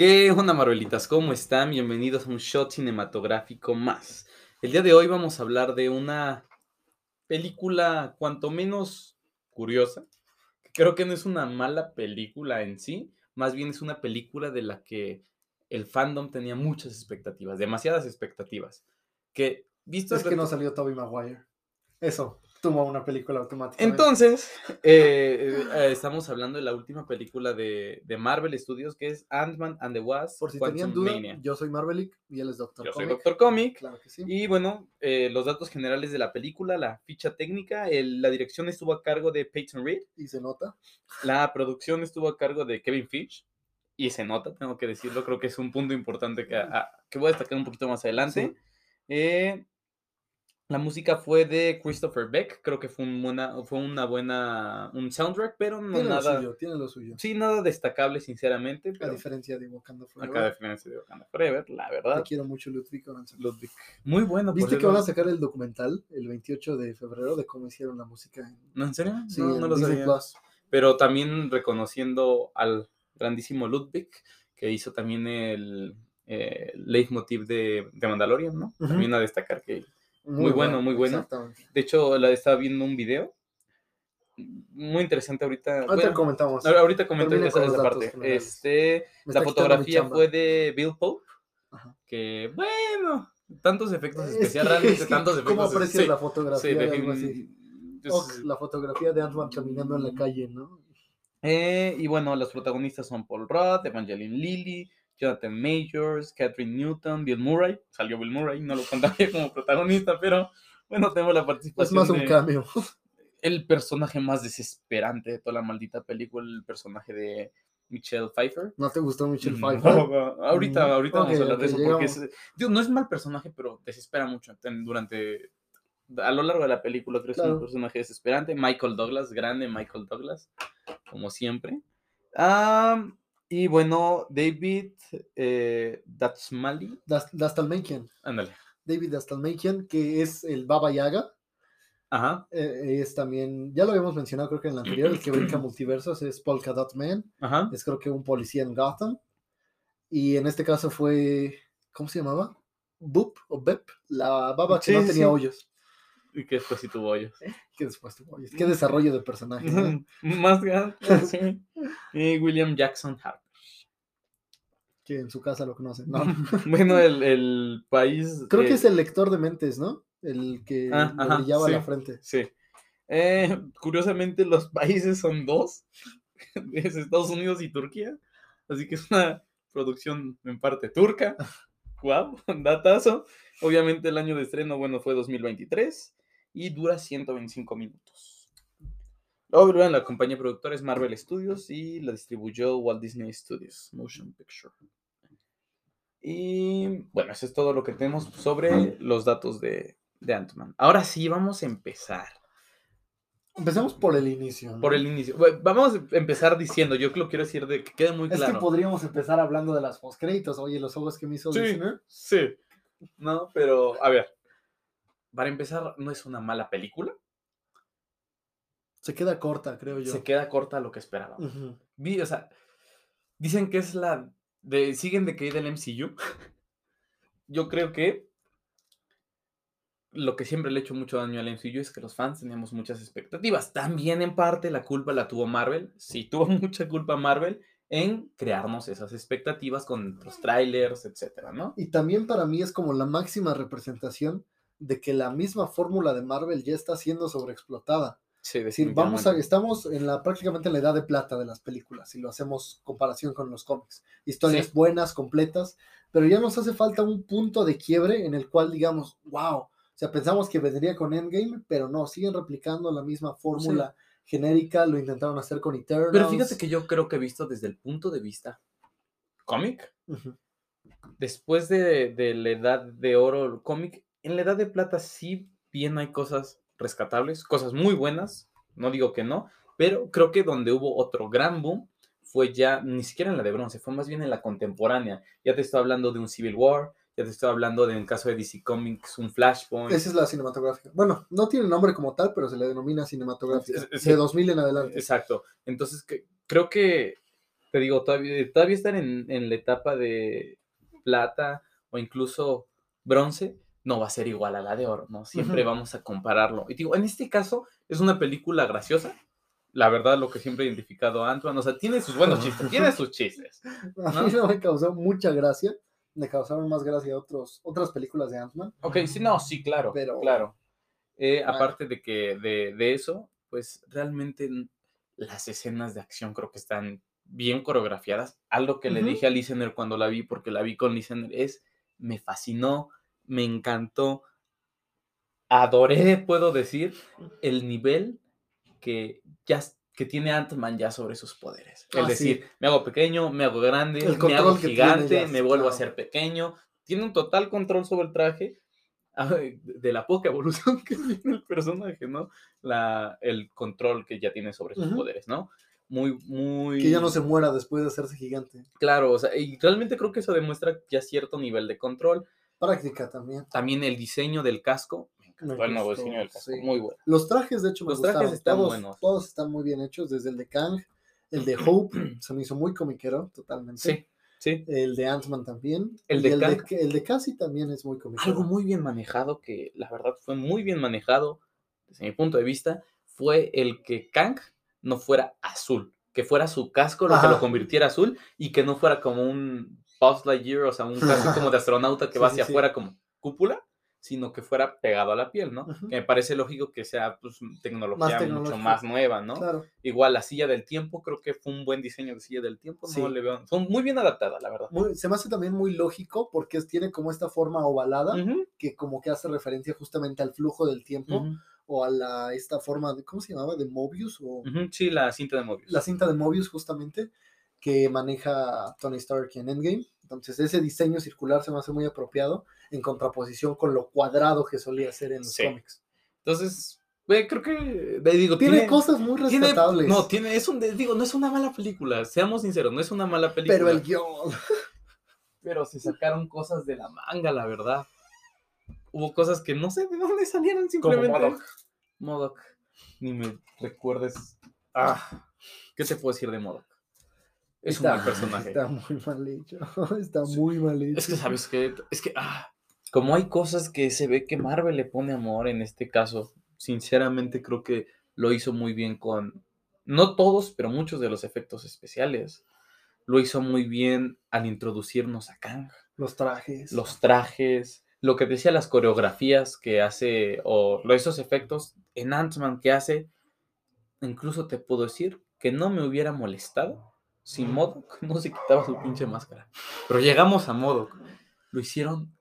¿Qué onda, Marvelitas? ¿Cómo están? Bienvenidos a un shot cinematográfico más. El día de hoy vamos a hablar de una película cuanto menos curiosa. Creo que no es una mala película en sí, más bien es una película de la que el fandom tenía muchas expectativas, demasiadas expectativas. Que visto Es que no salió Toby Maguire. Eso, tuvo una película automáticamente. Entonces, eh, eh, estamos hablando de la última película de, de Marvel Studios, que es Ant-Man and the Wasp. por si tenían duda, Mania. yo soy Marvelic y él es Doctor Yo soy Comic. Doctor Comic. Claro que sí. Y bueno, eh, los datos generales de la película, la ficha técnica, el- la dirección estuvo a cargo de Peyton Reed, Y se nota. la producción estuvo a cargo de Kevin Fitch, y se nota, tengo que decirlo, creo que es un punto importante que, a- que voy a destacar un poquito más adelante. Eh, la música fue de Christopher Beck, creo que fue, un buena, fue una buena, un soundtrack, pero no Tiene lo nada, suyo, tiene lo suyo. sí, nada destacable, sinceramente, A pero diferencia de Wakanda Forever. de diferencia de Wakanda Forever, la Te verdad. quiero mucho, Ludwig. Muy bueno. ¿Viste que van a sacar el documental el 28 de febrero de cómo hicieron la música en, ¿No, ¿En serio? sí, no, lo sabía. Plus? pero también reconociendo al grandísimo Ludwig, que hizo también el eh, leitmotiv de, de Mandalorian, ¿no? También a destacar que, Muy bueno, muy bueno. De hecho, la estaba viendo un video muy interesante ahorita. Ahorita bueno, comentamos. ahorita comento esa, esa parte. generales. Este, la fotografía fue de Bill Pope, Ajá. que bueno, tantos efectos Es especiales, que- realmente es que tantos efectos. ¿Cómo aprecias sí, la sí, fotografía de algo defin- así? es- O la fotografía de Ant-Man caminando en la calle, ¿no? Eh, y bueno, los protagonistas son Paul Rudd, Evangeline Lilly, Jonathan Majors, Catherine Newton, Bill Murray. Salió Bill Murray, no lo contaría como protagonista, pero bueno, tengo la Es participación más un de cameo. el personaje más desesperante de toda la maldita película, el personaje de Michelle Pfeiffer. ¿No te gustó Michelle No, Pfeiffer? ahorita, Mm, ahorita vamos ok, a hablar de eso porque es, digo, no es mal personaje, pero desespera mucho durante a lo largo de la película creo que es un Claro. personaje desesperante. Michael Douglas, grande Michael Douglas, como siempre. Ah, y bueno, David eh, Datsmali, Das- Dastalmakian. ándale. David Dastalmakian, que es el Baba Yaga. Ajá, eh, es también, ya lo habíamos mencionado creo que en el anterior, el que brinca multiversos es Polka Dot Man. ajá. Es creo que un policía en Gotham. Y en este caso fue, ¿cómo se llamaba? Boop o Bep, la baba que no tenía sí. hoyos. Y que después sí tuvo hoyos. Que después tuvo hoyos. Qué desarrollo de personaje. ¿no? Más grande. sí. Y William Jackson Harper. que en su casa lo conocen. No. bueno, el, el país. Creo que es el lector de mentes, ¿no? El que Ah, ajá, brillaba sí. la frente. Sí. Eh, curiosamente, los países son dos: es Estados Unidos y Turquía. Así que es una producción en parte turca. Wow, datazo. Obviamente, el año de estreno, bueno, fue 2023 y dura 125 minutos. Luego, la compañía productora es Marvel Studios y la distribuyó Walt Disney Studios Motion Picture. Y bueno, eso es todo lo que tenemos sobre los datos de, de Ant-Man. Ahora sí, vamos a empezar. Empecemos por el inicio. ¿no? Por el inicio. Bueno, vamos a empezar diciendo, yo lo quiero decir de que quede muy Es claro. que podríamos empezar hablando de las postcréditos. Oye, los ojos que me hizo Sí. Listener. Sí. No, pero a ver. Para empezar, no es una mala película. Se queda corta, creo yo. Se queda corta a lo que esperaba. Ujú. Vi, o sea, dicen que es la. De, siguen de que del MCU. Yo creo que lo que siempre le he hecho mucho daño al MCU es que los fans teníamos muchas expectativas. También en parte la culpa la tuvo Marvel. Sí, tuvo mucha culpa Marvel en crearnos esas expectativas con los trailers, etcétera, ¿no? Y también para mí es como la máxima representación de que la misma fórmula de Marvel ya está siendo sobreexplotada. Sí, decir, vamos a, estamos en la prácticamente en la edad de plata de las películas, si lo hacemos comparación con los cómics. Historias Sí. buenas, completas, pero ya nos hace falta un punto de quiebre en el cual digamos, wow, o sea, pensamos que vendría con Endgame, pero no, siguen replicando la misma fórmula genérica, lo intentaron hacer con Eternals. Pero fíjate que yo creo que visto desde el punto de vista cómic, Ujú. después de, de la edad de oro, cómic, en la edad de plata sí bien hay cosas rescatables, cosas muy buenas, no digo que no, pero creo que donde hubo otro gran boom fue ya, ni siquiera en la de bronce, fue más bien en la contemporánea. Ya te estoy hablando de un Civil War, ya te estoy hablando de, en caso de DC Comics, un Flashpoint. Esa es la cinematográfica. Bueno, no tiene nombre como tal, pero se le denomina cinematográfica. Es- es- sí. De 2000 en adelante. Exacto. Entonces, que- creo que te digo, todavía, todavía estar en, en la etapa de plata o incluso bronce, no va a ser igual a la de oro, ¿no? Siempre vamos a compararlo. Y digo, en este caso es una película graciosa. La verdad, lo que siempre he identificado a Ant-Man, o sea, tiene sus buenos chistes, tiene sus chistes. A mí no me causó mucha gracia. Me causaron más gracia otros, otras películas de Ant-Man. Ok, sí, no, sí, claro, Pero- claro. Eh, aparte de que de, de eso, pues realmente las escenas de acción creo que están bien coreografiadas. Algo que le dije a Listener cuando la vi, porque la vi con Listener, es, me fascinó, me encantó, adoré, puedo decir, el nivel que ya que tiene Ant-Man ya sobre sus poderes. Es Ah, sí. decir, me hago pequeño, me hago grande, me hago gigante, me vuelvo a ser pequeño. Tiene un total control sobre el traje de la poca evolución que tiene el personaje, ¿no? La, el control que ya tiene sobre sus poderes, ¿no? Muy, muy... Que ya no se muera después de hacerse gigante. Claro, o sea, y realmente creo que eso demuestra ya cierto nivel de control. Práctica también. También el diseño del casco. Me nuevo gustó, diseño del casco. sí. Muy bueno. Los trajes, de hecho, me Los trajes gustaron. están todos, buenos. Todos están muy bien hechos, desde el de Kang, el de Hope, se me hizo muy comiquero, totalmente. Sí, sí. El de Ant-Man también. El de el, de, el de Cassie también es muy comiquero. Algo muy bien manejado, que la verdad fue muy bien manejado, desde mi punto de vista, fue el que Kang no fuera azul, que fuera su casco lo que lo convirtiera azul y que no fuera como un Buzz Lightyear, o sea, un casco como de astronauta que va hacia afuera como cúpula, sino que fuera pegado a la piel, ¿no? Que me parece lógico que sea pues, tecnología mucho más nueva, ¿no? Claro. Igual la silla del tiempo, creo que fue un buen diseño de silla del tiempo, Sí. no le veo, fue muy bien adaptada, la verdad. Muy- se me hace también muy lógico porque tiene como esta forma ovalada que como que hace referencia justamente al flujo del tiempo ujú, o a la, esta forma de, ¿cómo se llamaba? De Mobius o Sí, la cinta de Mobius. la cinta de Mobius justamente que maneja Tony Stark en Endgame. Entonces ese diseño circular se me hace muy apropiado en contraposición con lo cuadrado que solía ser en los Sí. cómics. Entonces, güey, creo que, digo, Tiene, cosas muy tiene- respetables. no, tiene, es un, digo, no es una mala película, seamos sinceros, no es una mala película. pero el guion. pero se sacaron cosas de la manga, la verdad. Hubo cosas que no sé de dónde salieron simplemente. MODOK. Modoc. Ni me recuerdes. Ah, ¿qué te puedo decir de Modoc? Es un buen personaje. Está muy mal hecho. Está Sí. muy mal hecho. Es que, ¿sabes qué? Es que, ah, como hay cosas que se ve que Marvel le pone amor en este caso, sinceramente creo que lo hizo muy bien con, no todos, pero muchos de los efectos especiales. Lo hizo muy bien al introducirnos a Kang, Los trajes. los trajes, lo que decía, las coreografías que hace, o esos efectos en Ant-Man que hace, incluso te puedo decir que no me hubiera molestado si Modok no se quitaba su pinche máscara. Pero llegamos a Modok. Lo hicieron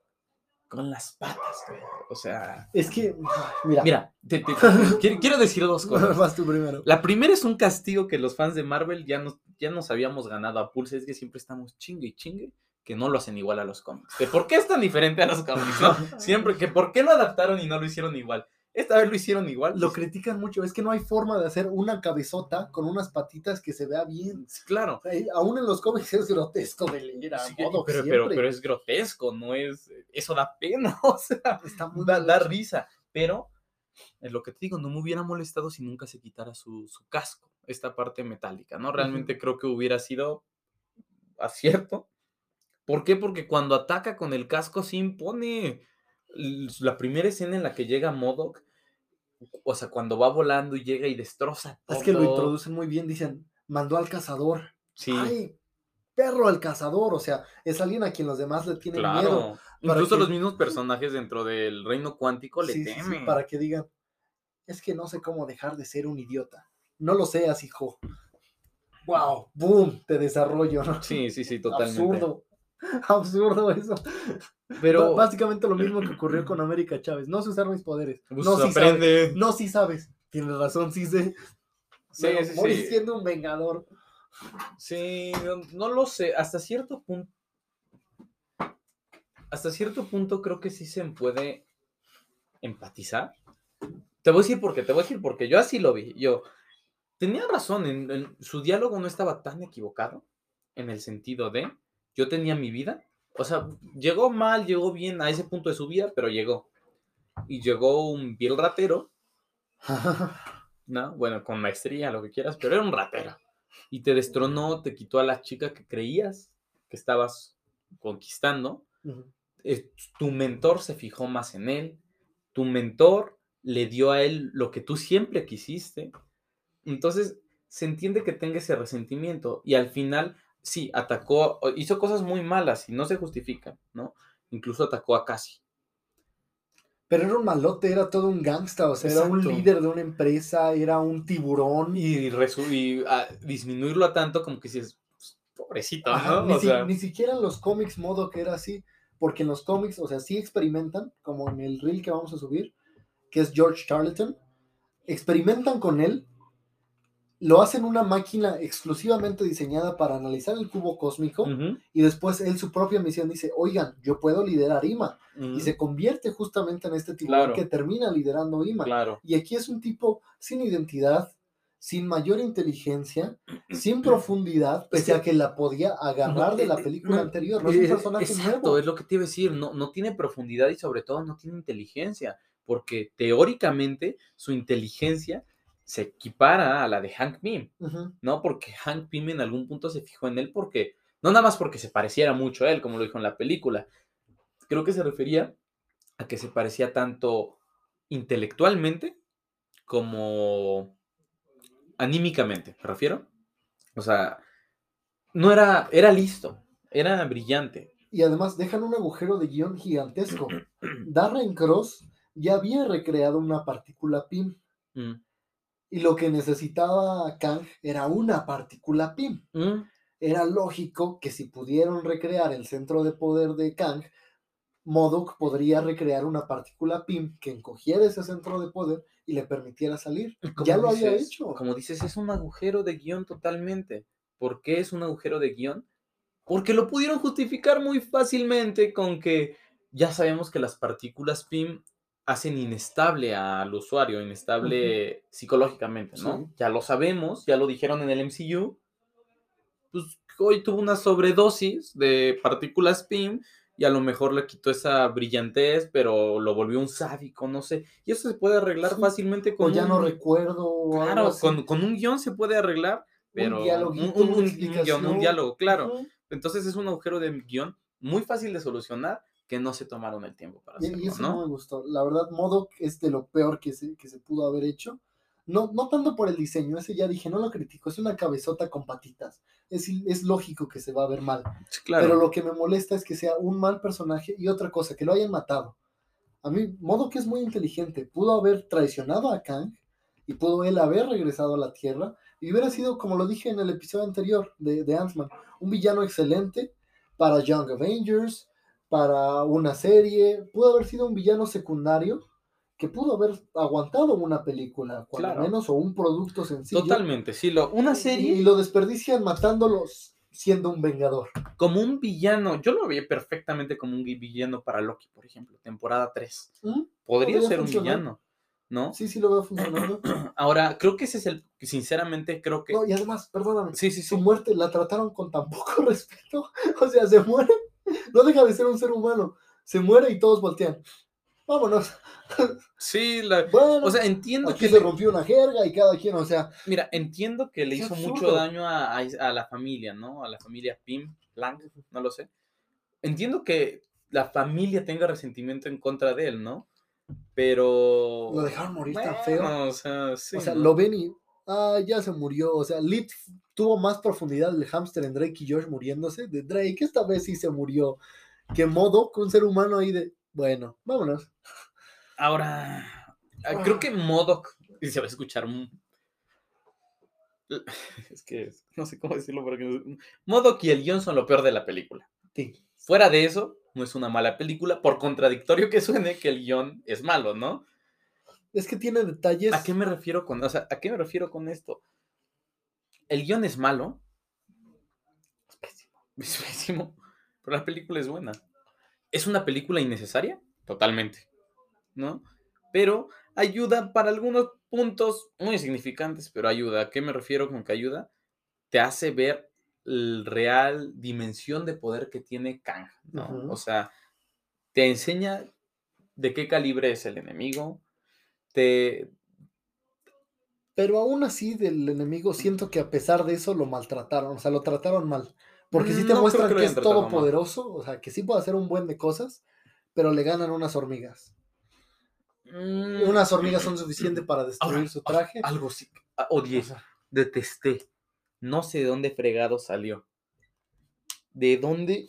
con las patas, güey. O sea, Es que, mira, mira, te- te- quiero, quiero decir dos cosas. vas tú primero. La primera es un castigo que los fans de Marvel ya nos, ya nos habíamos ganado a pulse, es que siempre estamos chingue y chingue que no lo hacen igual a los cómics. ¿De por qué es tan diferente a los cómics? no? Siempre que por qué lo adaptaron y no lo hicieron igual. Esta vez lo hicieron igual. Lo critican mucho. Es que no hay forma de hacer una cabezota con unas patitas que se vea bien. Claro. O sea, aún en los cómics es grotesco de leer a Sí, pero, siempre. pero, pero es grotesco, no es. Eso da pena, o sea, Está muy da, da risa. Pero, es lo que te digo, no me hubiera molestado si nunca se quitara su, su casco, esta parte metálica, ¿no? Realmente creo que hubiera sido acierto. ¿Por qué? Porque cuando ataca con el casco se impone. La primera escena en la que llega Modok, o sea, cuando va volando y llega y destroza todo. Es que lo introducen muy bien. Dicen, mandó al cazador. Sí, ¡Ay! Perro al cazador. O sea, es alguien a quien los demás le tienen miedo. claro. Incluso que- los mismos personajes dentro del reino cuántico le Sí, sí, sí, temen. para que digan, es que no sé cómo dejar de ser un idiota. No lo seas, hijo. ¡Wow! ¡Boom! Te desarrollo, ¿no? Sí, sí, sí, totalmente. Absurdo. Absurdo eso. Pero Básicamente lo mismo que ocurrió con América Chávez. No sé usar mis poderes. pues, no, sí sabes. No, sí sabes. Tienes razón, sí sé. Sí, sí. siendo un vengador. Sí, no, no lo sé. Hasta cierto punto. Hasta cierto punto creo que sí se puede empatizar. Te voy a decir por qué, te voy a decir porque yo así lo vi. Yo tenía razón, en, en- su diálogo no estaba tan equivocado en el sentido de yo tenía mi vida. O sea, llegó mal, llegó bien a ese punto de su vida, pero llegó. Y llegó un vil ratero, ¿no? Bueno, con maestría, lo que quieras, pero era un ratero. y te destronó, te quitó a la chica que creías que estabas conquistando. Eh, tu mentor se fijó más en él, tu mentor le dio a él lo que tú siempre quisiste. Entonces, se entiende que tenga ese resentimiento y al final, sí, atacó, hizo cosas muy malas y no se justifican, ¿no? Incluso atacó a Cassie. Pero era un malote, era todo un gangsta, o sea, era un líder de una empresa, era un tiburón. Y, ah, disminuirlo a tanto como que si es pobrecito, Ajá, ¿no? ni, O si- sea, ni siquiera en los cómics modo que era así, porque en los cómics, o sea, sí experimentan, como en el reel que vamos a subir, que es George Charlton, experimentan con él, lo hacen una máquina exclusivamente diseñada para analizar el cubo cósmico, y después él su propia misión dice, oigan, yo puedo liderar IMA, y se convierte justamente en este tiburón Claro. que termina liderando IMA. claro. Y aquí es un tipo sin identidad, sin mayor inteligencia, sin profundidad, pese a que la podía agarrar de la eh, película no, anterior. No es un Eh, personaje Exacto, nuevo. es lo que te iba a decir, no, no tiene profundidad y sobre todo no tiene inteligencia, porque teóricamente su inteligencia se equipara a la de Hank Pym. ¿no? Porque Hank Pym en algún punto se fijó en él porque, no nada más porque se pareciera mucho a él, como lo dijo en la película, creo que se refería a que se parecía tanto intelectualmente como anímicamente, me refiero. O sea, no era, era listo, era brillante. Y además dejan un agujero de guion gigantesco. Darren Cross ya había recreado una partícula PIM. Mm, Y lo que necesitaba Kang era una partícula PIM. mm, Era lógico que si pudieron recrear el centro de poder de Kang, Modok podría recrear una partícula PIM que encogiera ese centro de poder y le permitiera salir. Ya lo había hecho. Como dices, es un agujero de guion totalmente. ¿Por qué es un agujero de guion? Porque lo pudieron justificar muy fácilmente con que ya sabemos que las partículas PIM hacen inestable al usuario, inestable psicológicamente, ¿no? Sí. Ya lo sabemos, ya lo dijeron en el MCU. Pues hoy tuvo una sobredosis de partículas PIM y a lo mejor le quitó esa brillantez, pero lo volvió un sádico, no sé. Y eso se puede arreglar Sí. fácilmente O con ya no recuerdo. o Claro, con, con un guion se puede arreglar, pero un, dialoguito, un- guion, un diálogo, claro. Entonces es un agujero de guion muy fácil de solucionar que no se tomaron el tiempo para hacerlo, y eso no ¿no? me gustó. La verdad, Modok es de lo peor que se, que se pudo haber hecho. No, no tanto por el diseño, ese ya dije, no lo critico, es una cabezota con patitas. Es, es lógico que se va a ver mal. Claro. Pero lo que me molesta es que sea un mal personaje y otra cosa, que lo hayan matado. A mí, Modok es muy inteligente. Pudo haber traicionado a Kang y pudo él haber regresado a la Tierra y hubiera sido, como lo dije en el episodio anterior de, de Ant-Man, un villano excelente para Young Avengers, para una serie. Pudo haber sido un villano secundario que pudo haber aguantado una película, cuando Claro. menos, o un producto sencillo. Totalmente, sí, lo, una serie y lo desperdician matándolos siendo un vengador. como un villano, yo lo veía perfectamente como un villano para Loki, por ejemplo, temporada 3. ¿Mm? Podría Podría ser un villano, ¿no? Sí, sí lo veo funcionando. Ahora, creo que ese es el, sinceramente, creo que... No, y además, perdóname, Sí, sí, su muerte la trataron con tan poco respeto. O sea, se muere, no deja de ser un ser humano. Se muere y todos voltean. Vámonos. Sí, la- Bueno, o sea, entiendo aquí que... se le- rompió una jerga y cada quien, o sea, Mira, entiendo que le hizo mucho daño a, a- a la familia, ¿no? A la familia Pim, Lang, no lo sé. Entiendo que la familia tenga resentimiento en contra de él, ¿no? Pero... lo dejaron morir tan feo. O sea, sí, o sea, ¿no? lo ven y, ah, ya se murió. O sea, Lit tuvo más profundidad el hámster en Drake y Josh muriéndose. De Drake, esta vez sí se murió. Que modo con un ser humano ahí de, bueno, vámonos. Ahora, ah, creo que Modoc, y se va a escuchar... un- Es que no sé cómo decirlo, porque Modoc y el guion son lo peor de la película. Sí. Fuera de eso, no es una mala película, por contradictorio que suene que el guion es malo, ¿no? Es que tiene detalles. ¿A qué me refiero con, o sea, ¿a qué me refiero con esto? El guion es malo. Es pésimo. Es pésimo. Pero la película es buena. ¿Es una película innecesaria? Totalmente. ¿No? Pero ayuda para algunos puntos muy significantes, pero ayuda. ¿A qué me refiero con que ayuda? Te hace ver la real dimensión de poder que tiene Kang, ¿no? O sea, te enseña de qué calibre es el enemigo, te, Pero aún así, del enemigo, siento que a pesar de eso lo maltrataron, o sea, lo trataron mal. Porque sí te No muestran que es mal. todopoderoso, o sea, que sí puede hacer un buen de cosas, pero le ganan unas hormigas. Mm, Unas hormigas son suficientes para destruir Ahora, su traje. Algo sí. ah, Odié. O sea, Detesté. No sé de dónde fregado salió. ¿De dónde?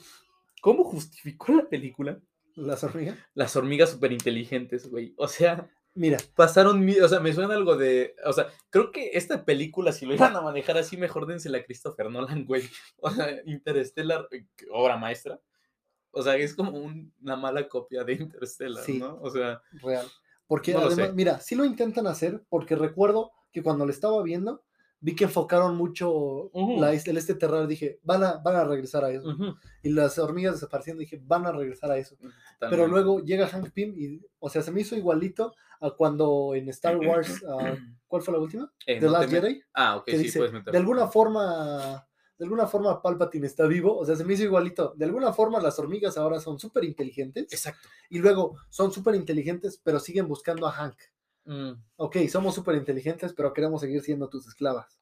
¿Cómo justificó la película? las hormigas. Las hormigas súper inteligentes, güey. O sea, Mira, pasaron. O sea, me suena algo de. O sea, creo que esta película, si lo iban a manejar así, mejor dénsela a Christopher Nolan, güey. O sea, Interstellar, eh, obra maestra. O sea, es como un- una mala copia de Interstellar, Sí. ¿no? O sea, real. Porque No además, mira, sí lo intentan hacer, porque recuerdo que cuando lo estaba viendo, vi que enfocaron mucho la, el este terror. Dije, van a, van a regresar a eso. Y las hormigas desapareciendo, dije, van a regresar a eso. Pero luego llega Hank Pym y, o sea, se me hizo igualito a cuando en Star Wars, ah, ¿cuál fue la última? Eh, The no Last Jedi, Ah, ok, que sí, dice, puedes meter. de alguna forma, de alguna forma Palpatine está vivo, o sea, se me hizo igualito. De alguna forma las hormigas ahora son súper inteligentes Exacto. y luego son súper inteligentes, pero siguen buscando a Hank. Mm. Ok, somos súper inteligentes, pero queremos seguir siendo tus esclavas.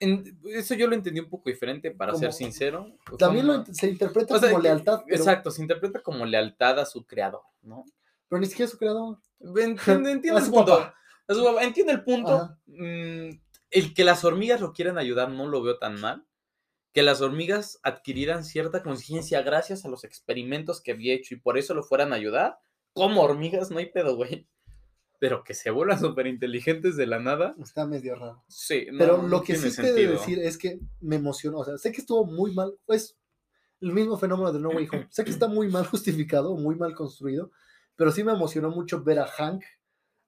En- eso yo lo entendí un poco diferente, para ser sincero. También lo se interpreta o sea, como que- lealtad, pero, Exacto, se interpreta como lealtad a su creador, ¿no? pero ni siquiera su creador. A el punto. papá. El punto. Mm, el que las hormigas lo quieran ayudar no lo veo tan mal. Que las hormigas adquirieran cierta conciencia gracias a los experimentos que había hecho y por eso lo fueran a ayudar. Como hormigas, no hay pedo, güey. Pero que se vuelvan súper inteligentes de la nada. Está medio raro. Sí, no, Pero no lo que tiene sí te he de sentido. decir es que me emocionó. O sea, sé que estuvo muy mal. Pues el mismo fenómeno de No Way Home. Sé que está muy mal justificado, muy mal construido. Pero sí me emocionó mucho ver a Hank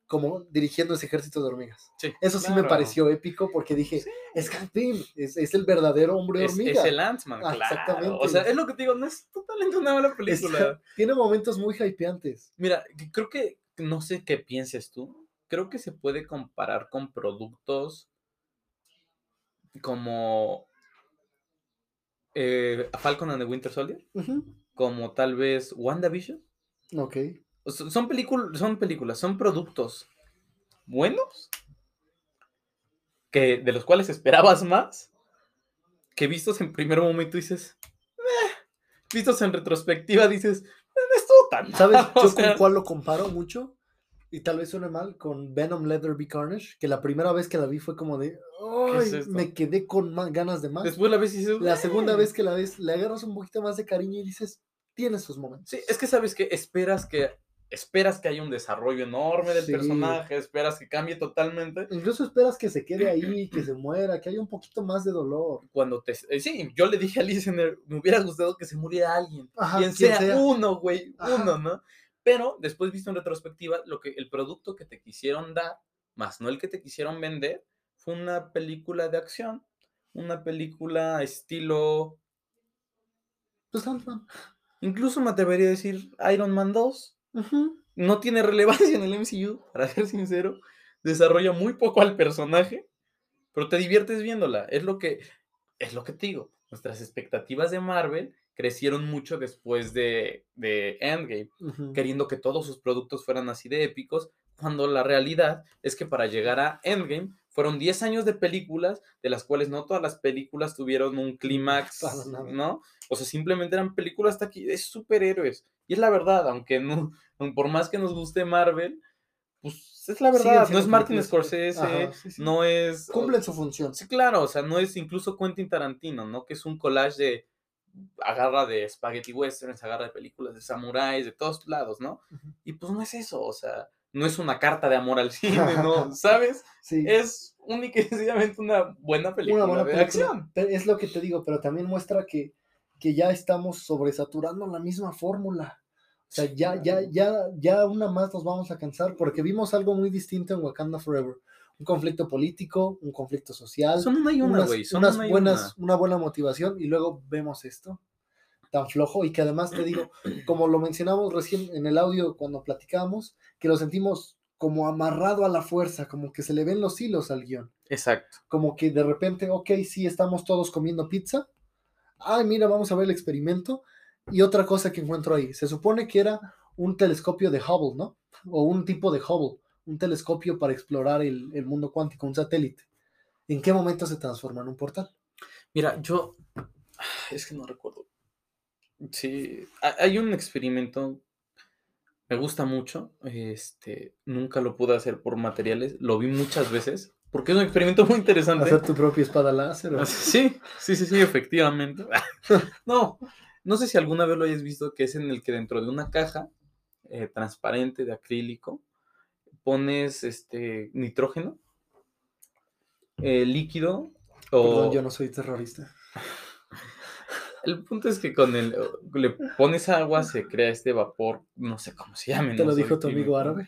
como dirigiendo ese ejército de hormigas. Sí, Eso sí me claro. pareció épico porque dije, Sí. es Hank Pym, es, es el verdadero hombre Es, hormiga. es el Ant-Man, Ah, claro. exactamente. O sea, es lo que te digo, no es totalmente una mala Es- película. tiene momentos muy hypeantes. Mira, que- creo que, no sé qué pienses tú, creo que se puede comparar con productos como eh, Falcon and the Winter Soldier, como tal vez WandaVision. Ok. Son, películ- son películas, son productos buenos, que, de los cuales esperabas más, que vistos en primer momento dices, "Meh", vistos en retrospectiva dices, "Eh, estuvo tan mal", ¿Sabes o yo sea, con cuál lo comparo mucho? Y tal vez suene mal, con Venom Leatherby Carnage, que la primera vez que la vi fue como de, ¿Qué es "Ay", esto? me quedé con más ganas de más. Después la ves y dices, La segunda vez que la ves, le agarras un poquito más de cariño y dices, tiene sus momentos. Sí, es que sabes que esperas que esperas que haya un desarrollo enorme del Sí. personaje, esperas que cambie totalmente. Incluso esperas que se quede ahí, que se muera, que haya un poquito más de dolor. Cuando te. eh, sí, yo le dije a Listener, me hubiera gustado que se muriera alguien. Ajá, quien quien sea, sea. uno, güey, uno, ¿no? Pero después visto en retrospectiva, lo que, el producto que te quisieron dar, más no el que te quisieron vender, fue una película de acción, una película estilo, Pues incluso me atrevería a decir Iron Man 2. No tiene relevancia en el MCU, para ser sincero. Desarrolla muy poco al personaje, pero te diviertes viéndola. Es lo que, es lo que te digo. Nuestras expectativas de Marvel crecieron mucho después de, de Endgame, queriendo que todos sus productos fueran así de épicos, cuando la realidad es que para llegar a Endgame fueron 10 años de películas, de las cuales no todas las películas tuvieron un clímax. ¿no? O sea, simplemente eran películas hasta aquí de superhéroes. Y es la verdad, aunque no, por más que nos guste Marvel, pues es la verdad, no es Martin. Scorsese, Ajá, sí, sí. no es... Cumplen su función. Sí, claro, o sea, no es incluso Quentin Tarantino, ¿no? Que es un collage de agarra de spaghetti westerns, agarra de películas de samuráis, de todos lados, ¿no? Ujú. Y pues no es eso, o sea, no es una carta de amor al cine, ¿no? ¿Sabes? Sí. Es única y sencillamente una buena película una buena de película. acción. Es lo que te digo, pero también muestra que, que ya estamos sobresaturando la misma fórmula. O sea, ya, ya, ya, ya una más nos vamos a cansar porque vimos algo muy distinto en Wakanda Forever. Un conflicto político, un conflicto social, Son una y una, unas, güey. Son unas una y buenas, una. una buena motivación y luego vemos esto tan flojo y que además te digo, como lo mencionamos recién en el audio cuando platicábamos, que lo sentimos como amarrado a la fuerza, como que se le ven los hilos al guion Exacto. como que de repente, ok, sí, estamos todos comiendo pizza. Ay, mira, vamos a ver el experimento. Y otra cosa que encuentro ahí, se supone que era un telescopio de Hubble, ¿no? O un tipo de Hubble, un telescopio para explorar el, el mundo cuántico, un satélite. ¿En qué momento se transforma en un portal? Mira, yo. Es que no recuerdo. Sí. ha- Hay un experimento. Me gusta mucho. Este. Nunca lo pude hacer por materiales. Lo vi muchas veces. Porque es un experimento muy interesante. Hacer tu propia espada láser. o- Ah, Sí, sí, sí, sí, efectivamente. No, no sé si alguna vez lo hayas visto, que es en el que dentro de una caja eh, transparente de acrílico pones este nitrógeno, eh, líquido o Perdón, yo no soy terrorista. El punto es que con el le pones agua se crea este vapor, no sé cómo se llama. ¿Te no lo soy dijo tu amigo árabe?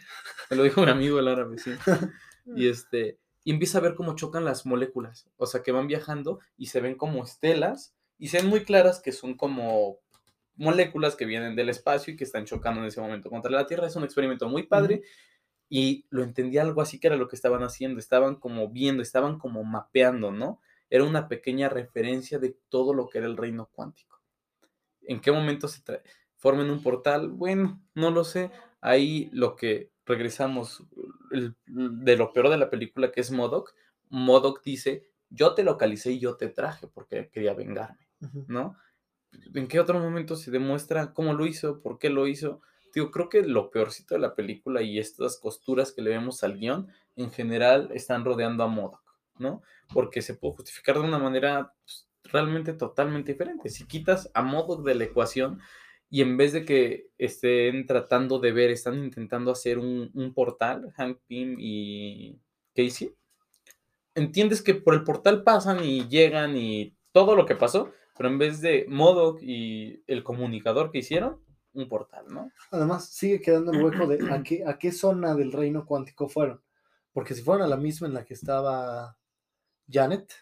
Me lo dijo un amigo el árabe, sí. Y este, y empieza a ver cómo chocan las moléculas. O sea, que van viajando y se ven como estelas y se ven muy claras que son como moléculas que vienen del espacio y que están chocando en ese momento contra la Tierra. Es un experimento muy padre y lo entendí algo así que era lo que estaban haciendo. Estaban como viendo, estaban como mapeando, ¿no? Era una pequeña referencia de todo lo que era el reino cuántico. ¿En qué momento se trae? formen un portal? Bueno, no lo sé. Ahí lo que regresamos el- de lo peor de la película que es Modoc. Modoc dice, yo te localicé y yo te traje porque quería vengarme. ¿no? ¿En qué otro momento se demuestra cómo lo hizo, por qué lo hizo? Digo, creo que lo peorcito de la película y estas costuras que le vemos al guion, en general están rodeando a Modoc, ¿no? Porque se puede justificar de una manera pues, realmente totalmente diferente. Si quitas a Modoc de la ecuación y en vez de que estén tratando de ver, están intentando hacer un, un portal, Hank Pym y Casey, entiendes que por el portal pasan y llegan y todo lo que pasó, pero en vez de Modoc y el comunicador que hicieron, un portal, ¿no? Además, sigue quedando el hueco de a qué, a qué zona del reino cuántico fueron. Porque si fueron a la misma en la que estaba Janet,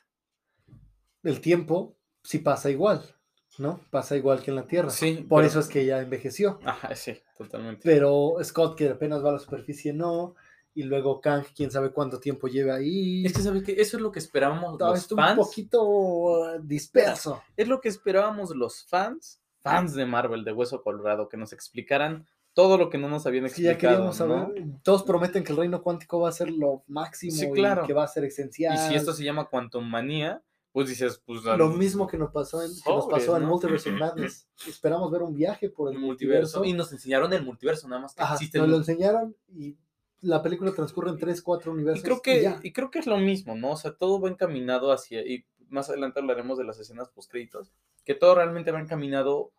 el tiempo sí pasa igual, ¿no? Pasa igual que en la Tierra. Sí, Por pero- eso es que ella envejeció. Ajá, sí, totalmente. Pero Scott, que apenas va a la superficie, no. Y luego Kang, quién sabe cuánto tiempo lleva ahí. Es que, ¿sabes qué? Eso es lo que esperábamos Todo los fans. un poquito uh, disperso. Es lo que esperábamos los fans, fans de Marvel, de Hueso Colorado, que nos explicaran todo lo que no nos habían Es que ya explicado. queríamos saber. ¿no? Todos prometen que el reino cuántico va a ser lo máximo Sí, claro. y que va a ser esencial. Y si esto se llama Quantum Manía, pues dices, pues Lo mismo que nos pasó en, que nos Sobres, en. Multiverse of Madness. Esperamos ver un viaje por el el multiverso. multiverso. Y nos enseñaron el multiverso, nada más que Ajá, existe nos lo enseñaron y la película transcurre en 3, 4 universos. Y creo que, y creo que es lo mismo, ¿no? O sea, todo va encaminado hacia, y más adelante hablaremos de las escenas postcréditos, que todo realmente va encaminado,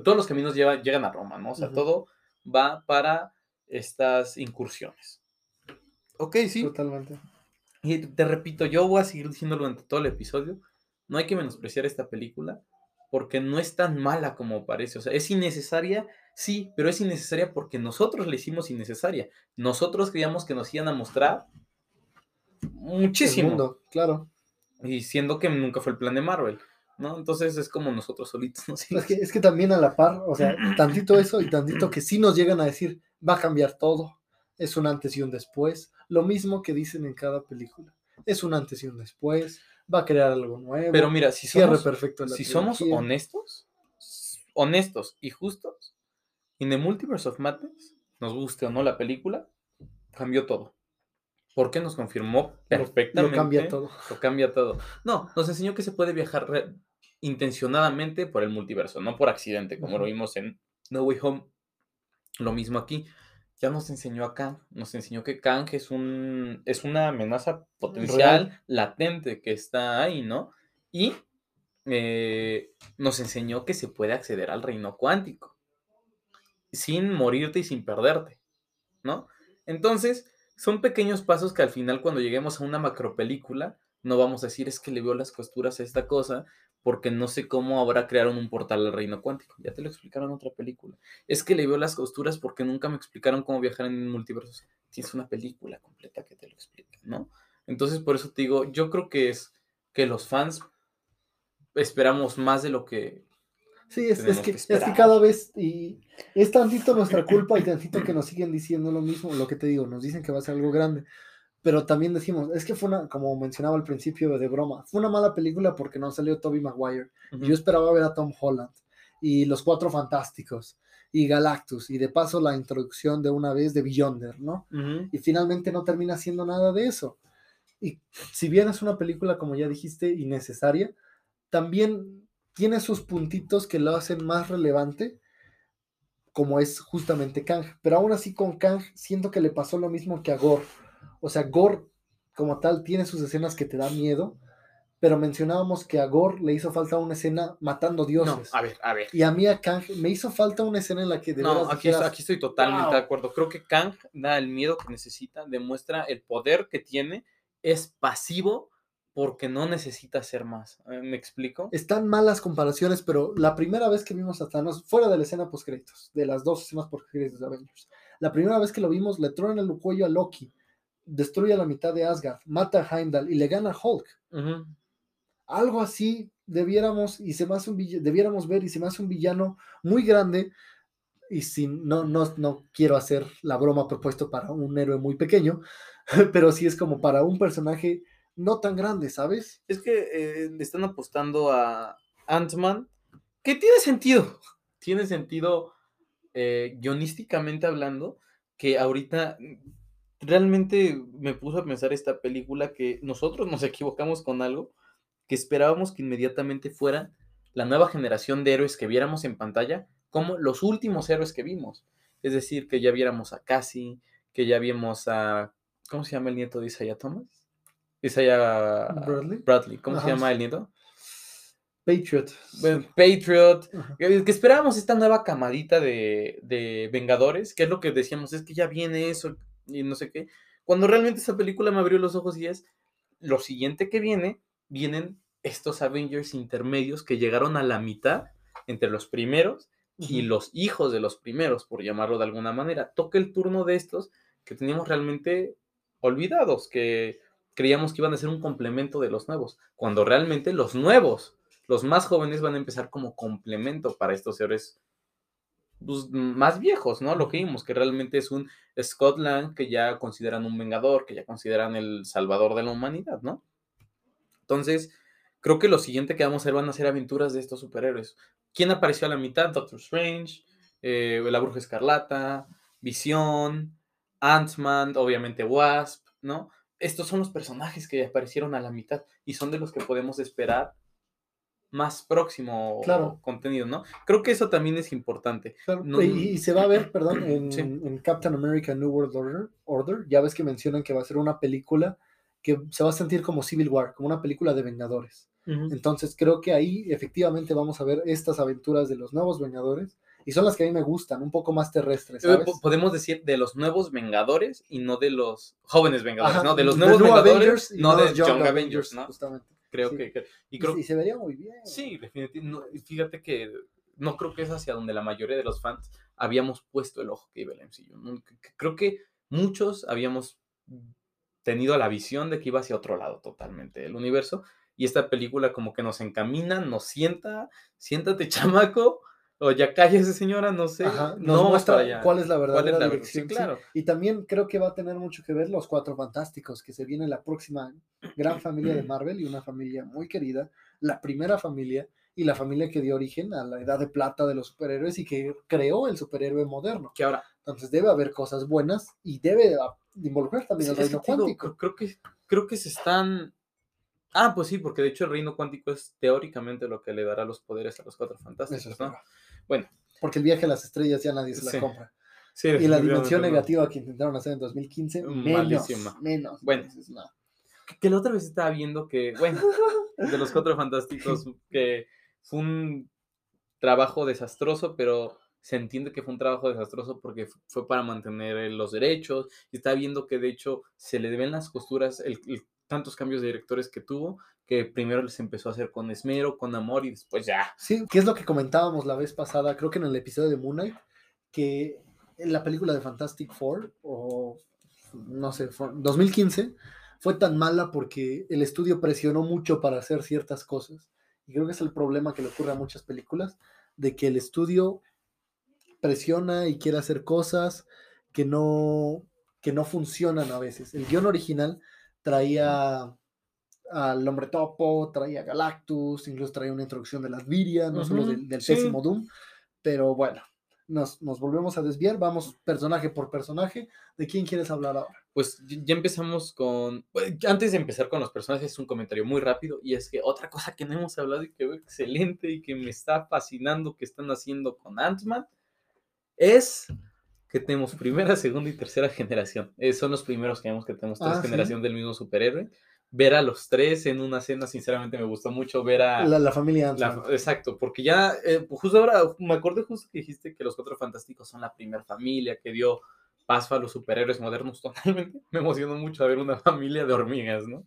todos los caminos llevan, llegan a Roma, ¿no? O sea, todo va para estas incursiones. Ok, sí. Totalmente. Y te repito, yo voy a seguir diciendo durante todo el episodio, no hay que menospreciar esta película porque no es tan mala como parece. O sea, es innecesaria, sí, pero es innecesaria porque nosotros la hicimos innecesaria. Nosotros creíamos que nos iban a mostrar El muchísimo. mundo, claro. Y siendo que nunca fue el plan de Marvel, ¿no? Entonces es como nosotros solitos nos Es que, es que también a la par, o sea, tantito eso y tantito que sí nos llegan a decir, va a cambiar todo. Es un antes y un después. Lo mismo que dicen en cada película. Es un antes y un después. Va a crear algo nuevo. Pero mira, si somos, perfecto. si somos honestos, honestos y justos, en The Multiverse of Madness, nos guste o no la película, cambió todo. Porque nos confirmó Lo- perfectamente. Lo cambia todo. Lo cambia todo. No, nos enseñó que se puede viajar intencionadamente por el multiverso, no por accidente, como lo vimos en No Way Home. Lo mismo aquí. Ya nos enseñó a Kang, nos enseñó que Kang es, un, es una amenaza potencial, latente que está ahí, ¿no? Y eh, nos enseñó que se puede acceder al reino cuántico sin morirte y sin perderte, ¿no? Entonces, son pequeños pasos que al final cuando lleguemos a una macropelícula, no vamos a decir es que le veo las costuras a esta cosa porque no sé cómo ahora crearon un portal al reino cuántico. Ya te lo explicaron en otra película. Es que le veo las costuras porque nunca me explicaron cómo viajar en multiversos. Tienes una película completa que te lo explica, ¿no? Entonces, por eso te digo, yo creo que es que los fans esperamos más de lo que Sí, es, que, que es que cada vez, y es tantito nuestra culpa y tantito que nos siguen diciendo lo mismo, lo que te digo, nos dicen que va a ser algo grande, pero también decimos, es que fue una, como mencionaba al principio de broma, fue una mala película porque no salió Toby Maguire. Yo esperaba ver a Tom Holland y los Cuatro Fantásticos y Galactus, y de paso la introducción de una vez de Beyonder, ¿no? Y finalmente no termina siendo nada de eso. Y si bien es una película, como ya dijiste, innecesaria, también tiene sus puntitos que lo hacen más relevante, como es justamente Kang. Pero aún así con Kang siento que le pasó lo mismo que a Gore. O sea, Gore como tal tiene sus escenas que te dan miedo, pero mencionábamos que a Gore le hizo falta una escena matando No, dioses. a ver, a ver. Y a mí a Kang me hizo falta una escena en la que de No, aquí, dijeras, aquí estoy totalmente "Wow". de acuerdo. Creo que Kang da el miedo que necesita, demuestra el poder que tiene, es pasivo porque no necesita hacer más. Eh, ¿Me explico? Están malas comparaciones, pero la primera vez que vimos a Thanos, fuera de la escena post créditos, de las dos escenas post créditos de Avengers, la primera vez que lo vimos, le truena el cuello a Loki, destruye a la mitad de Asgard, mata a Heimdall y le gana a Hulk. Algo así debiéramos, y se me hace un debiéramos ver y se me hace un villano muy grande. Y sin, no, no, no quiero hacer la broma propuesto para un héroe muy pequeño, pero sí es como para un personaje no tan grande, ¿sabes? Es que eh, le están apostando a Ant-Man, que tiene sentido. Tiene sentido eh, guionísticamente hablando, que ahorita realmente me puso a pensar esta película que nosotros nos equivocamos con algo, que esperábamos que inmediatamente fuera la nueva generación de héroes que viéramos en pantalla, como los últimos héroes que vimos. Es decir, que ya viéramos a Cassie, que ya vimos a... ¿Cómo se llama el nieto de Isaiah Thomas? Isaiah Bradley. Bradley. ¿Cómo Ajá, se llama el nieto? Patriot. Bueno, Patriot. Que esperábamos esta nueva camadita de, de Vengadores, que es lo que decíamos, es que ya viene eso y no sé qué. Cuando realmente esa película me abrió los ojos y es lo siguiente que viene, vienen estos Avengers intermedios que llegaron a la mitad entre los primeros y los hijos de los primeros, por llamarlo de alguna manera. Toca el turno de estos que teníamos realmente olvidados, que creíamos que iban a ser un complemento de los nuevos, cuando realmente los nuevos, los más jóvenes van a empezar como complemento para estos héroes pues, más viejos, ¿no? Lo que vimos, que realmente es un Scott Lang que ya consideran un vengador, que ya consideran el salvador de la humanidad, ¿no? Entonces, creo que lo siguiente que vamos a hacer van a ser aventuras de estos superhéroes. ¿Quién apareció a la mitad? Doctor Strange, eh, la Bruja Escarlata, Visión, Ant-Man, obviamente Wasp, ¿no? Estos son los personajes que aparecieron a la mitad y son de los que podemos esperar más próximo Claro. contenido, ¿no? Creo que eso también es importante. Claro, No- y, y se va a ver, perdón, en, Sí. en Captain America New World Order, Order, ya ves que mencionan que va a ser una película que se va a sentir como Civil War, como una película de Vengadores. Entonces creo que ahí efectivamente vamos a ver estas aventuras de los nuevos Vengadores y son las que a mí me gustan, un poco más terrestres, Eh, ¿sabes? po- Podemos decir de los nuevos Vengadores y no de los jóvenes Vengadores, Ajá, ¿no? De los nuevos Vengadores, Avengers y no de los Young, Avengers, ¿no? Justamente. Creo sí. que, y creo y se vería muy bien. Sí, definitivamente. no, fíjate que no creo que es hacia donde la mayoría de los fans habíamos puesto el ojo que iba el MCU. Creo que muchos habíamos tenido la visión de que iba hacia otro lado totalmente el universo. Y esta película como que nos encamina, nos sienta, siéntate chamaco, o ya cállese señora, no sé. Ajá, nos no muestra cuál es la verdadera la verdad? dirección. Sí, sí. claro. Y también creo que va a tener mucho que ver los Cuatro Fantásticos, que se viene la próxima gran familia de Marvel y una familia muy querida, la primera familia y la familia que dio origen a la edad de plata de los superhéroes y que creó el superhéroe moderno. Que ahora, Entonces debe haber cosas buenas y debe involucrar también Sí, el es reino digo, cuántico. cre- creo, que, creo que se están. Ah, pues sí, porque de hecho el reino cuántico es teóricamente lo que le dará los poderes a los cuatro fantásticos, Eso es ¿no? verdad. Bueno, Porque el viaje a las estrellas ya nadie se la Sí. compra. sí, Y la dimensión negativa que intentaron hacer en 2015, menos, Malísima. menos. Bueno. Entonces, no. Que- Que la otra vez estaba viendo que, bueno, de los cuatro fantásticos, que fue un trabajo desastroso, pero se entiende que fue un trabajo desastroso porque fu- fue para mantener los derechos. Y estaba viendo que de hecho se le deben las costuras, el, el- tantos cambios de directores que tuvo, que primero les empezó a hacer con esmero, con amor y después ya. Sí, que es lo que comentábamos la vez pasada, creo que en el episodio de Moon Knight, que en la película de Fantastic Four, o no sé, fue- 2015, fue tan mala porque el estudio presionó mucho para hacer ciertas cosas. Y creo que es el problema que le ocurre a muchas películas, de que el estudio presiona y quiere hacer cosas que no, que no funcionan a veces. El guion original traía al hombre topo, traía Galactus, incluso traía una introducción de las Virias, no solo del, del sí. pésimo Doom, pero bueno, nos, nos volvemos a desviar, vamos personaje por personaje. ¿De quién quieres hablar ahora? Pues ya empezamos con. bueno, Antes de empezar con los personajes, un comentario muy rápido. Y es que otra cosa que no hemos hablado y que veo excelente y que me está fascinando que están haciendo con Ant-Man es que tenemos primera, segunda y tercera generación. Eh, son los primeros que vemos que tenemos tres Ah, ¿sí? generaciones del mismo superhéroe. Ver a los tres en una cena, sinceramente me gustó mucho ver a. La, la familia La- exacto, porque ya, eh, justo ahora, me acordé justo que dijiste que los Cuatro Fantásticos son la primera familia que dio paso a los superhéroes modernos totalmente. Me emocionó mucho ver una familia de hormigas, ¿no?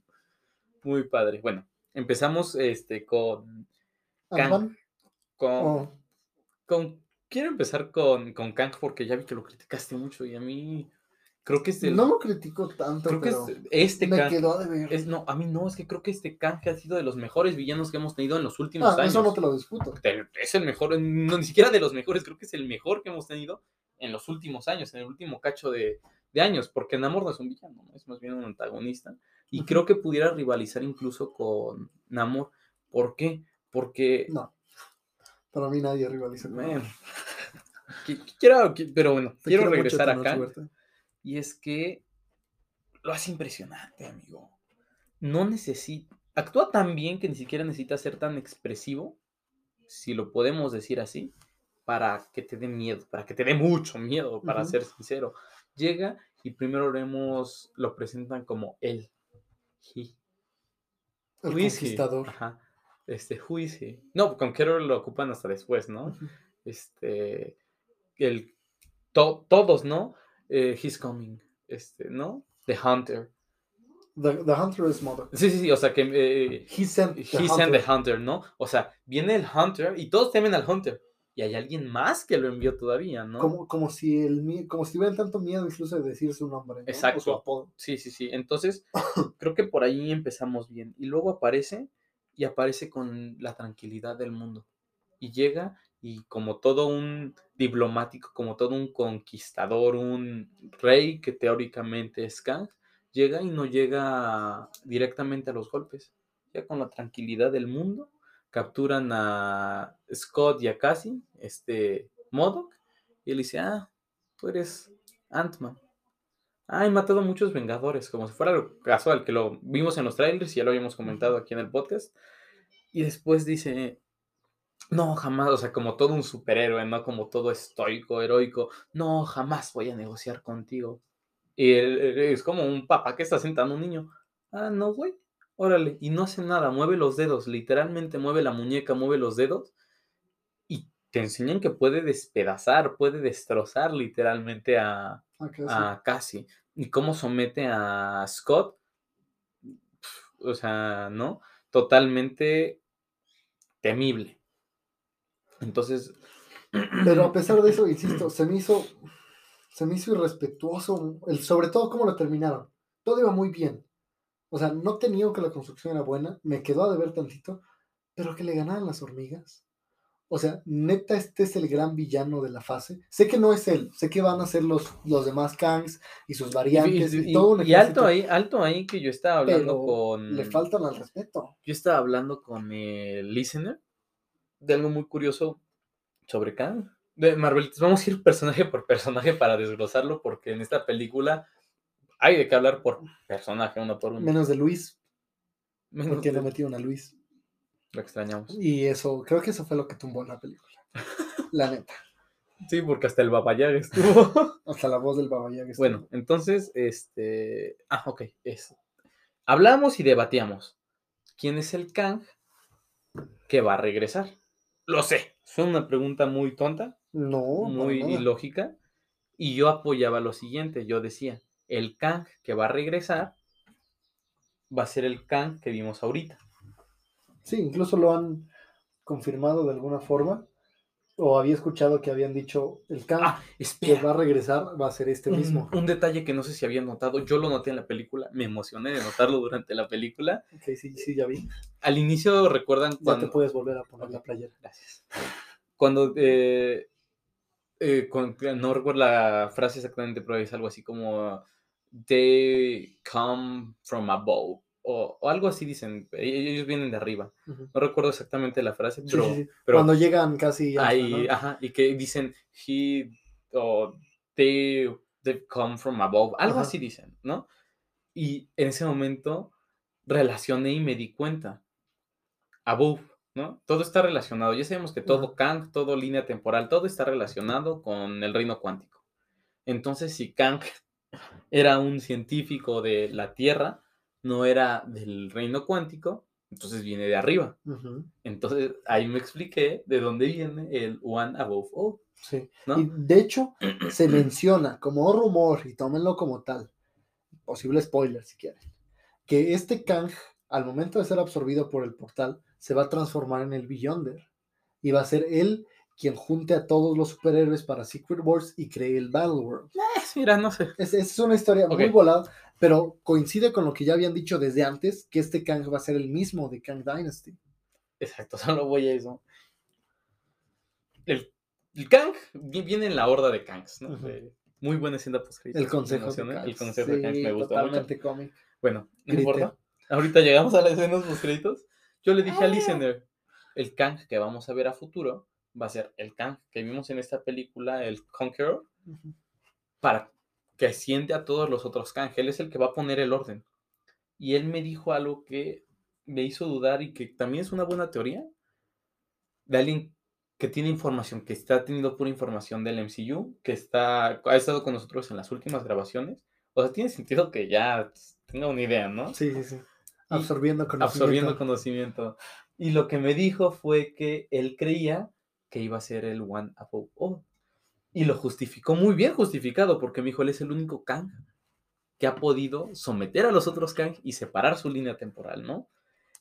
Muy padre. Bueno, empezamos este, con, Ant-Man. con, Oh, con- Quiero empezar con, con Kang porque ya vi que lo criticaste mucho y a mí creo que este... no lo critico tanto, creo que pero es- este me Kang... quedó de ver. Es, no, a mí no, es que creo que este Kang ha sido de los mejores villanos que hemos tenido en los últimos Ah, años. eso no te lo discuto. del- es el mejor, no, ni siquiera de los mejores, creo que es el mejor que hemos tenido en los últimos años, en el último cacho de, de años, porque Namor no es un villano, ¿no? es más bien un antagonista. Y creo que pudiera rivalizar incluso con Namor. ¿Por qué? Porque... No. Para mí nadie rivaliza con man, qui- quiero, qui- pero bueno, quiero regresar acá. Y es que lo hace impresionante, amigo. No necesita. Actúa tan bien que ni siquiera necesita ser tan expresivo, si lo podemos decir así, para que te dé miedo, para que te dé mucho miedo, para ser sincero. Llega y primero vemos, lo presentan como él. He. El Who is he? conquistador. Ajá. Este, he? No, con Carol lo ocupan hasta después, ¿no? Este, el, to- todos, ¿no? Eh, he's coming, este, ¿no? The Hunter. The, the Hunter is mother. Sí, sí, sí, o sea que eh, He sent the he sent Hunter. the Hunter, ¿no? O sea, viene el Hunter y todos temen al Hunter. Y hay alguien más que lo envió todavía, ¿no? Como, como si el como si tuvieran tanto miedo incluso de decir su nombre. ¿no? O su Exacto. apodo. Sí, sí, sí. Entonces, creo que por ahí empezamos bien. Y luego aparece y aparece con la tranquilidad del mundo. Y llega y como todo un diplomático, como todo un conquistador, un rey que teóricamente es Kang, llega y no llega directamente a los golpes. Ya con la tranquilidad del mundo, capturan a Scott y a Cassie, este Modoc, y él dice, ah, tú eres Ant-Man. Ah, he matado muchos Vengadores, como si fuera lo casual, que lo vimos en los trailers y ya lo habíamos comentado aquí en el podcast. Y después dice, no, jamás, o sea, como todo un superhéroe, ¿no? Como todo estoico, heroico, no, jamás voy a negociar contigo. Y él- él es como un papá que está sentando a un niño. Ah, no, güey, órale, y no hace nada, mueve los dedos, literalmente mueve la muñeca, mueve los dedos. Te enseñan que puede despedazar, puede destrozar literalmente a, sí. a Cassie. Y cómo somete a Scott. O sea, ¿no? Totalmente temible. Entonces. Pero a pesar de eso, insisto, se me hizo, se me hizo irrespetuoso, el, sobre todo cómo lo terminaron. Todo iba muy bien. O sea, no tenía que la construcción era buena, me quedó a deber tantito, pero que le ganaran las hormigas. O sea, neta, este es el gran villano de la fase. Sé que no es él, sé que van a ser los, los demás Kangs y sus Y, variantes y, y- todo un y alto ahí, alto ahí que yo estaba hablando pero con. Le faltan al respeto. Yo estaba hablando con el listener de algo muy curioso sobre Kang. De Marvel, vamos a ir personaje por personaje para desglosarlo, porque en esta película hay de qué hablar por personaje, uno por uno. Menos de Luis, Menos porque de- no metieron a Luis. Lo extrañamos. Y eso, creo que eso fue lo que tumbó la película. La neta. Sí, porque hasta el Babayag estuvo. Hasta la voz del Baba Yaga estuvo. bueno, entonces, este. Ah, ok, eso. Hablamos y debatíamos. ¿Quién es el Kang que va a regresar? Lo sé. Fue una pregunta muy tonta, No, muy nada. ilógica. Y yo apoyaba lo siguiente. Yo decía: el Kang que va a regresar va a ser el Kang que vimos ahorita. Sí, incluso lo han confirmado de alguna forma. O había escuchado que habían dicho el Kang Ah, que va a regresar va a ser este un, mismo. un detalle que no sé si habían notado, yo lo noté en la película, me emocioné de notarlo durante la película. Ok, sí, sí, ya vi. Al inicio recuerdan Ya te cuando... puedes volver a poner la playera. Gracias. Cuando... eh, eh, con- no recuerdo la frase exactamente, pero es algo así como... They come from above. O, o algo así dicen, e- ellos vienen de arriba. Ujú. No recuerdo exactamente la frase, pero, sí, sí. pero Cuando llegan casi ahí, ¿no? ajá, y que dicen, he, o they, they've come from above, algo Ajá. así dicen, ¿no? Y en ese momento relacioné y me di cuenta, above, ¿no? Todo está relacionado, ya sabemos que todo Ajá. Kang, todo línea temporal, todo está relacionado con el reino cuántico. Entonces, si Kang era un científico de la Tierra, no era del reino cuántico, entonces viene de arriba. Entonces ahí me expliqué de dónde viene el One Above All, Sí. ¿no? Y de hecho, se menciona como rumor, y tómenlo como tal, posible spoiler si quieren, que este Kang, al momento de ser absorbido por el portal, se va a transformar en el Beyonder. Y va a ser él quien junte a todos los superhéroes para Secret Wars y cree el Battle World. Eh, mira, no sé. Es, es una historia muy volada, pero coincide con lo que ya habían dicho desde antes, que este Kang va a ser el mismo de Kang Dynasty. Exacto, solo voy a eso. El, el Kang vi- viene en la horda de Kangs, ¿no? Muy buena escena post El consejo de Kang. El consejo de Kangs me mucho. totalmente cómic. Bueno, no importa. Ahorita llegamos a las escenas post. Yo le dije a Ah. listener, el Kang que vamos a ver a futuro va a ser el Kang que vimos en esta película, el Conqueror, para que siente a todos los otros Kang. Él es el que va a poner el orden. Y él me dijo algo que me hizo dudar y que también es una buena teoría de alguien que tiene información, que está teniendo pura información del MCU, que está, ha estado con nosotros en las últimas grabaciones. O sea, tiene sentido que ya tenga una idea, ¿no? Sí, sí, sí. Absorbiendo conocimiento. Absorbiendo conocimiento. Y lo que me dijo fue que él creía que iba a ser el One Above All. Y lo justificó muy bien justificado, porque me dijo, él es el único Kang que ha podido someter a los otros Kang y separar su línea temporal, ¿no?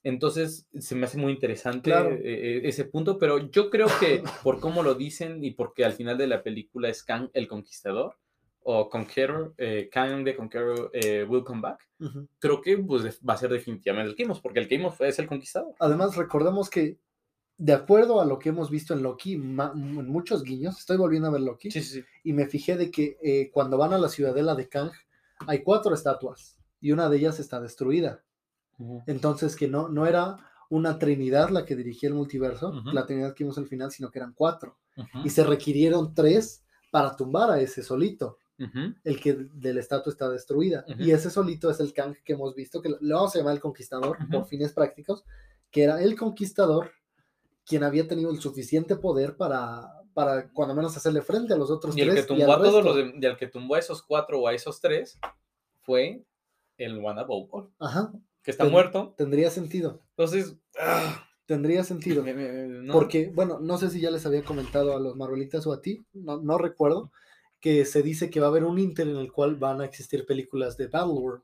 Entonces, se me hace muy interesante Claro. eh, eh, ese punto, pero yo creo que por cómo lo dicen y porque al final de la película es Kang el Conquistador, o Conqueror, eh, Kang the Conqueror eh, will come back, Ujú. creo que pues, va a ser definitivamente el Kimos, porque el Kimos es el Conquistador. Además, recordemos que, de acuerdo a lo que hemos visto en Loki, ma- en muchos guiños, estoy volviendo a ver Loki, Sí, sí, sí. y me fijé de que eh, cuando van a la ciudadela de Kang, hay cuatro estatuas, y una de ellas está destruida. Entonces, que no, no era una trinidad la que dirigía el multiverso, la trinidad que vimos al final, sino que eran cuatro. Y se requirieron tres para tumbar a ese solito, el que de la estatua está destruida. Y ese solito es el Kang que hemos visto, que le vamos a llamar el conquistador por fines prácticos, que era el conquistador quien había tenido el suficiente poder para, para cuando menos hacerle frente a los otros Y el que y tumbó a todos los de- y el que tumbó a esos cuatro o a esos tres fue el All, Ajá, que está Ten- muerto. tendría sentido. Entonces, ah, Tendría sentido. me- me- no. Porque, bueno, no sé si ya les había comentado a los Marvelitas o a ti, no, no recuerdo, que se dice que va a haber un Inter en el cual van a existir películas de Battleworld.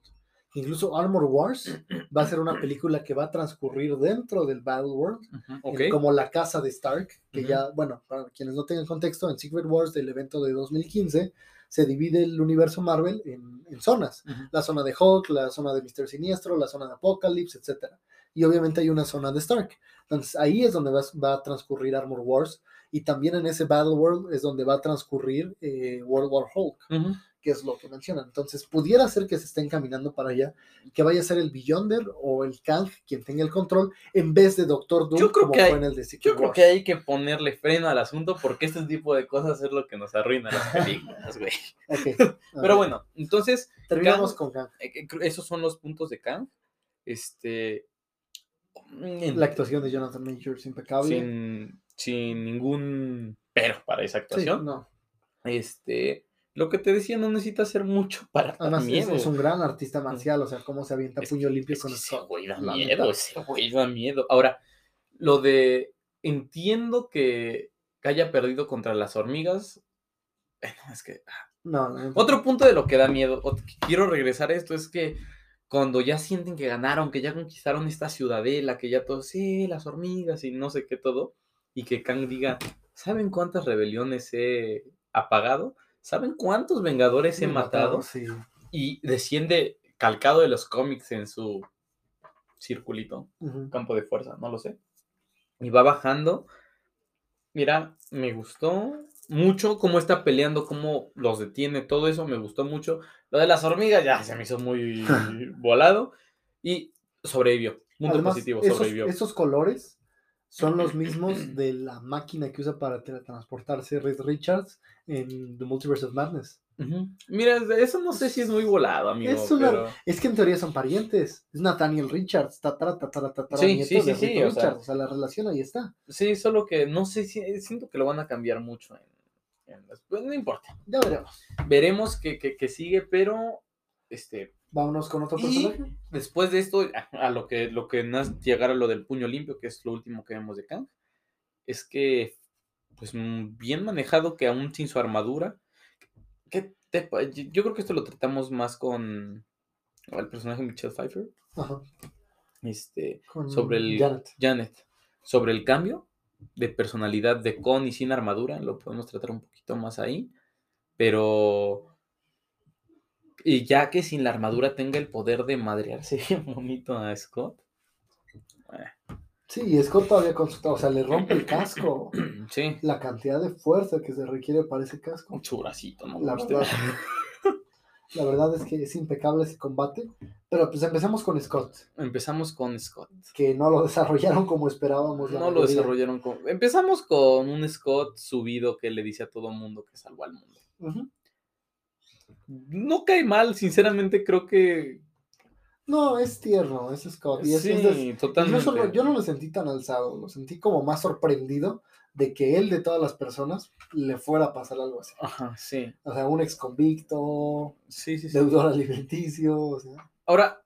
Incluso Armor Wars va a ser una película que va a transcurrir dentro del en- ok. como la casa de Stark, que ya, bueno, para quienes no tengan contexto, en Secret Wars del evento de 2015 se divide el universo Marvel en, en zonas. La zona de Hulk, la zona de Mr. Siniestro, la zona de Apocalypse, etc. Y obviamente hay una zona de Stark. Entonces ahí es donde va, va a transcurrir Armor Wars. Y también en ese Battle World es donde va a transcurrir eh, World War Hulk. Que es lo que mencionan. Entonces pudiera ser que se estén caminando para allá, que vaya a ser el Beyonder o el Kang quien tenga el control, en vez de Doctor Doom, Yo creo como que fue hay- en el de Secret Yo creo Wars. que hay que ponerle freno al asunto porque este tipo de cosas es lo que nos arruina las películas, güey. Pero bueno, entonces, terminamos Kang- con Kang. eh, eh, esos son los puntos de Kang. Este. en- La actuación de Jonathan Majors impecable. sin, sin ningún pero para esa Sí, actuación. no. Este, lo que te decía, no necesita hacer mucho para Además, es, miedo. es un gran artista marcial, o sea, cómo se avienta Es puño que- limpio es con que ese güey da la miedo, neta. ese güey da miedo. Ahora, lo de entiendo que, haya perdido contra las hormigas. bueno, es que No, la neta. otro punto de lo que da miedo, que quiero regresar a esto, es que cuando ya sienten que ganaron, que ya conquistaron esta ciudadela, que ya todos, sí, las hormigas y no sé qué todo, y que Kang diga, ¿saben cuántas rebeliones he apagado? ¿Saben cuántos vengadores he matado? Sí. Y desciende calcado de los cómics en su circulito, campo de fuerza, no lo sé. Y va bajando. Mira, me gustó mucho cómo está peleando, cómo los detiene, todo eso me gustó mucho. Lo de las hormigas ya se me hizo muy volado. Y Sobrevivió. Punto Además, positivo, esos, sobrevivió. esos colores son los mismos de la máquina que usa para teletransportarse Reed Richards en The Multiverse of Madness. Mira, eso no sé si es muy volado, amigo. Es una- pero- Es que en teoría son parientes. Es Nathaniel Richards, tatara, tatara, tatara, Sí, nieto sí, sí, de sí, o sea. Richards. O sea, la relación ahí está. Sí, solo que no sé si siento que lo van a cambiar mucho en, en las- pues, no importa. Ya veremos. Veremos qué qué- qué sigue, pero este Vámonos con otro Y- personaje. después de esto, a, lo que lo que llegar a lo del puño limpio, que es lo último que vemos de Kang, es que pues mm, bien manejado que aún sin su armadura, que te yo yo creo que esto lo tratamos más con el personaje Michelle Pfeiffer, Ajá, este, con sobre el Janet. Janet, sobre el cambio de personalidad de con y sin armadura, lo podemos tratar un poquito más ahí, pero y ya que sin la armadura tenga el poder de madrearse bien bonito a Scott. Sí, y Scott todavía consultado. O sea, le rompe el casco. Sí, La cantidad de fuerza que se requiere para ese casco. un churacito, ¿no? La verdad, la verdad es que es impecable ese combate. Pero pues empezamos con Scott, Empezamos con Scott. que no lo desarrollaron como esperábamos. No lo desarrollaron con... Empezamos con un Scott subido que le dice a todo mundo que salvó al mundo. Ujú. No cae mal, sinceramente creo que... No, es tierno, es Scott. Y es, sí, es totalmente. No- yo no lo sentí tan alzado, lo sentí como más sorprendido de que él de todas las personas le fuera a pasar algo así. Ajá, sí. O sea, un ex convicto, Sí, sí, sí. deudor alimenticio, o sea, Ahora,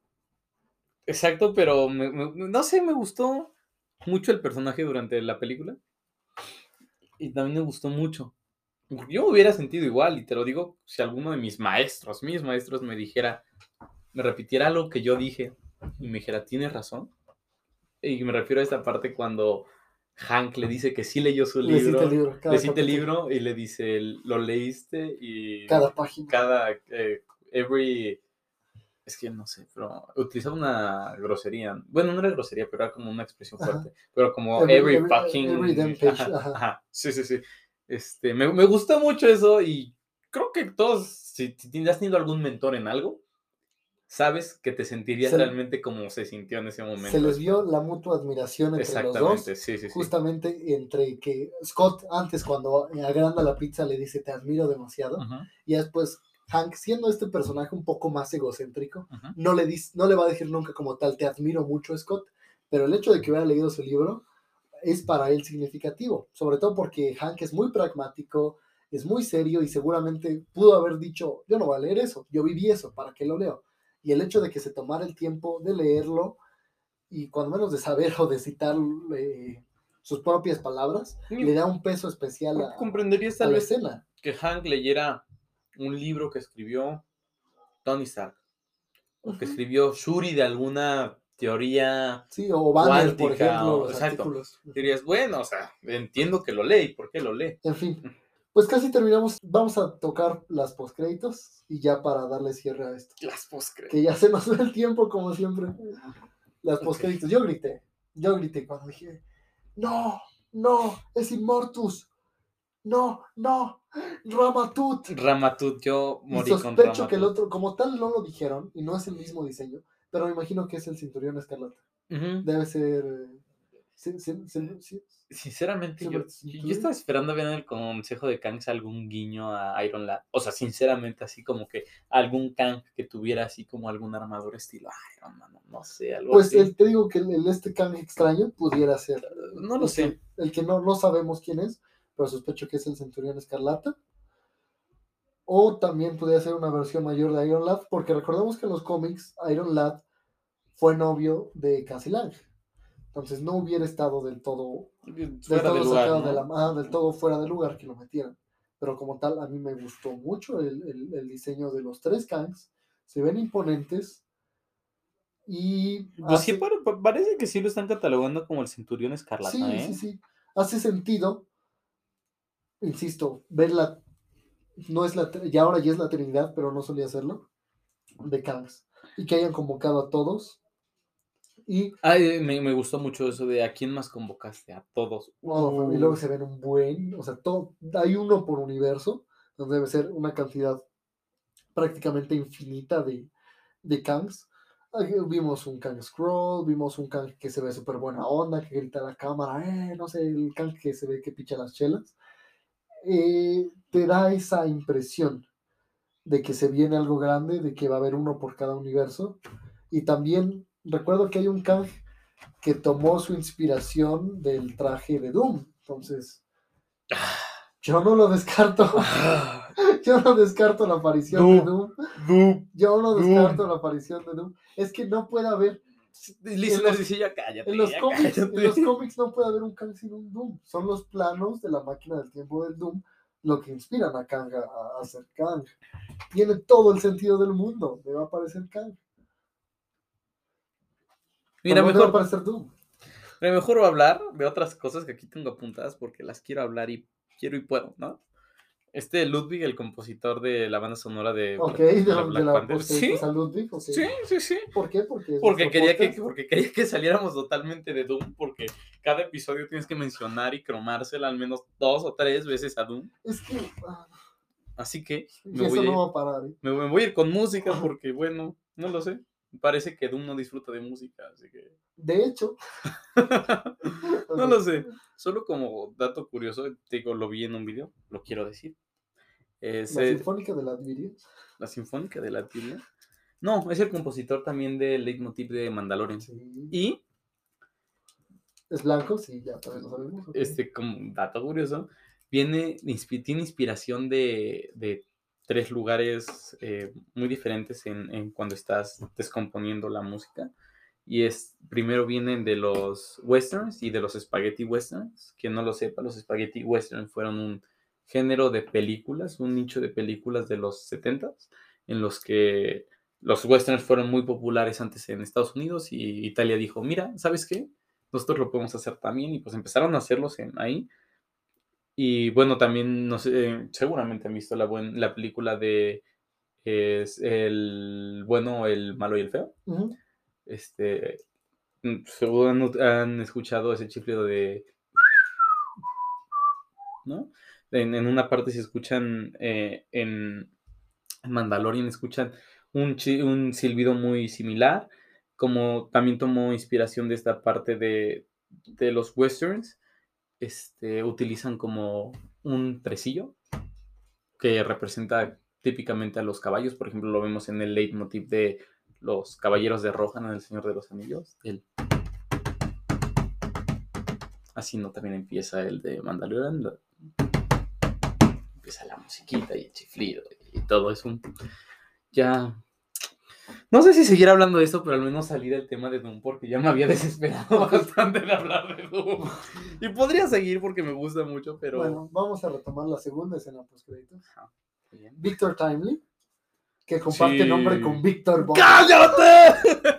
exacto, pero me- me- no sé, me gustó mucho el personaje durante la película. Y también me gustó mucho. Yo hubiera sentido igual, y te lo digo, si alguno de mis maestros, mis maestros me dijera, me repitiera algo que yo dije y me dijera, tienes razón. Y me refiero a esta parte cuando Hank le dice que sí leyó su le cita libro. el libro. Le cita el libro y le dice, lo leíste y Cada página. cada eh, every es que no sé, pero utilizaba una grosería. Bueno, no era grosería, pero era como una expresión Ajá. fuerte. Pero como Every- every, fucking. every damn page, ajá, ajá. ajá. Sí, sí, sí. Este, me, me gustó mucho eso y creo que todos, si, si has tenido algún mentor en algo, sabes que te sentirías Se- realmente como se sintió en ese momento. Se les vio la mutua admiración entre los dos. Sí, sí, sí. Justamente entre que Scott antes cuando agranda la pizza le dice te admiro demasiado Ujú, y después Hank siendo este personaje un poco más egocéntrico no le, dis- no le va a decir nunca como tal, te admiro mucho, Scott, pero el hecho de que hubiera leído su libro es para él significativo, sobre todo porque Hank es muy pragmático, es muy serio y seguramente pudo haber dicho, yo no voy a leer eso, yo viví eso, ¿para qué lo leo? Y el hecho de que se tomara el tiempo de leerlo y cuando menos de saber o de citar eh, sus propias palabras, Sí. le da un peso especial a, Comprenderías a la vez escena. que Hank leyera un libro que escribió Tony Stark, o que escribió Shuri de alguna teoría, Sí, o Banner, por ejemplo, o- los exacto. artículos. dirías, bueno, o sea, entiendo que lo lee, ¿y por qué lo lee? En fin, pues casi terminamos. Vamos a tocar las postcréditos y ya para darle cierre a esto. Las postcréditos. Que ya se nos ve el tiempo, como siempre. Las postcréditos. Yo grité. Yo grité cuando dije: ¡No! ¡No! ¡Es Immortus! ¡No! ¡No! ¡Ramatut! Ramatut, yo Y morí con sospecho que el otro, como tal, no lo dijeron y no es el mismo diseño, pero me imagino que es el cinturón escarlata. Debe ser. eh, Sinceramente, yo, yo- estaba esperando ver en el consejo de Kang algún guiño a Iron Lad. O sea, sinceramente, así como que algún Kang que tuviera así como algún armador estilo Iron Man, no, no sé, algo Pues así. el- te digo que el, el este Kang extraño pudiera ser. no lo el sé. que- el que no, no sabemos quién es, pero sospecho que es el Centurión Escarlata. O también podría ser una versión mayor de Iron Lad, porque recordemos que en los cómics Iron Lad fue novio de Cassie Lang. Entonces no hubiera estado del todo, del Fuera todo de lugar, sacado ¿no? de la ah, del todo fuera de lugar que lo metieran. Pero como tal, a mí me gustó mucho el, el- el diseño de los tres Kangs. Se ven imponentes. Y Pues hace- parece que sí lo están catalogando como el Centurión Escarlata, Sí, ¿eh? sí, sí. Hace sentido, insisto, ver la. No es la. Ya ahora ya es la Trinidad, pero no solía hacerlo. De Kangs. Y que hayan convocado a todos. Y, Ay, me, me gustó mucho eso de a quién más convocaste, a todos. oh, y luego se ven un buen. O sea, todo, hay uno por universo. Donde debe ser una cantidad prácticamente infinita de, de Kangs. Vimos un Kang Scroll, vimos un Kang que se ve súper buena onda, que grita a la cámara, eh, no sé, el Kang que se ve que picha las chelas. Eh, te da esa impresión de que se viene algo grande, de que va a haber uno por cada universo. Y también recuerdo que hay un Kang que tomó su inspiración del traje de Doom. Entonces, yo no lo descarto. Yo no descarto la aparición de Doom. Doom. Yo no Doom. descarto la aparición de Doom. Es que no puede haber, Listeners dice ya cállate. en los, ya cómics, en cállate. los cómics no puede haber un Kang sin un Doom. Son los planos de la máquina del tiempo del Doom lo que inspiran a Kang a, a hacer Kang. Tiene todo el sentido del mundo. Me va a aparecer Kang. Mira, no va a mejor, Doom. mejor voy a hablar de otras cosas que aquí tengo apuntadas porque las quiero hablar y quiero y puedo, ¿no? Este Ludwig, el compositor de la banda sonora de, Ok, Black- de la, Black de la Panther. postdata Sí, Ludwig, sí, sí, sí. ¿Por qué? Porque, Porque quería, que, porque quería que saliéramos totalmente de Doom, porque cada episodio tienes que mencionar y cromársela al menos dos o tres veces a Doom. Es que ah, Así que me eso voy, a no va a parar. ¿eh? me, me voy a ir con música porque, bueno, no lo sé. Parece que Doom no disfruta de música, así que... De hecho, no lo sé. Solo como dato curioso, te digo, lo vi en un video, lo quiero decir. Es La eh, Sinfónica de la Adviria. la Sinfónica de la Tibia. No, es el compositor también del leitmotiv de Mandalorian. Sí. Y Es blanco, sí, ya también lo sabemos. ok. este, como dato curioso, viene, tiene inspiración de, de tres lugares eh, muy diferentes en, en cuando estás descomponiendo la música. Y es, primero vienen de los westerns y de los spaghetti westerns. Quien no lo sepa, los spaghetti westerns fueron un género de películas, un nicho de películas de los 70s, en los que los westerns fueron muy populares antes en Estados Unidos y Italia dijo, mira, ¿sabes qué? Nosotros lo podemos hacer también y pues empezaron a hacerlos en, ahí. Y bueno, también, no sé, seguramente han visto la, buen- la película de es el bueno, el malo y el feo. Este, mm, seguro han, han escuchado ese chiflido de... ¿No? En, una parte se escuchan eh, en, Mandalorian, escuchan un, silbido muy similar, como también tomó inspiración de esta parte de, de los westerns, este, utilizan como un tresillo que representa típicamente a los caballos, por ejemplo, lo vemos en el leitmotiv de los caballeros de Rohan en El Señor de los Anillos. Así no también empieza el de Mandalorian. Empieza la musiquita y el chiflido y todo es un... Ya... No sé si seguir hablando de esto, pero al menos salir del tema de Doom porque ya me había desesperado bastante de hablar de Doom. Y podría seguir porque me gusta mucho, pero... Bueno, vamos a retomar la segunda escena post créditos. Bien. Victor Timely, que comparte Sí. nombre con Victor Von. ¡Cállate!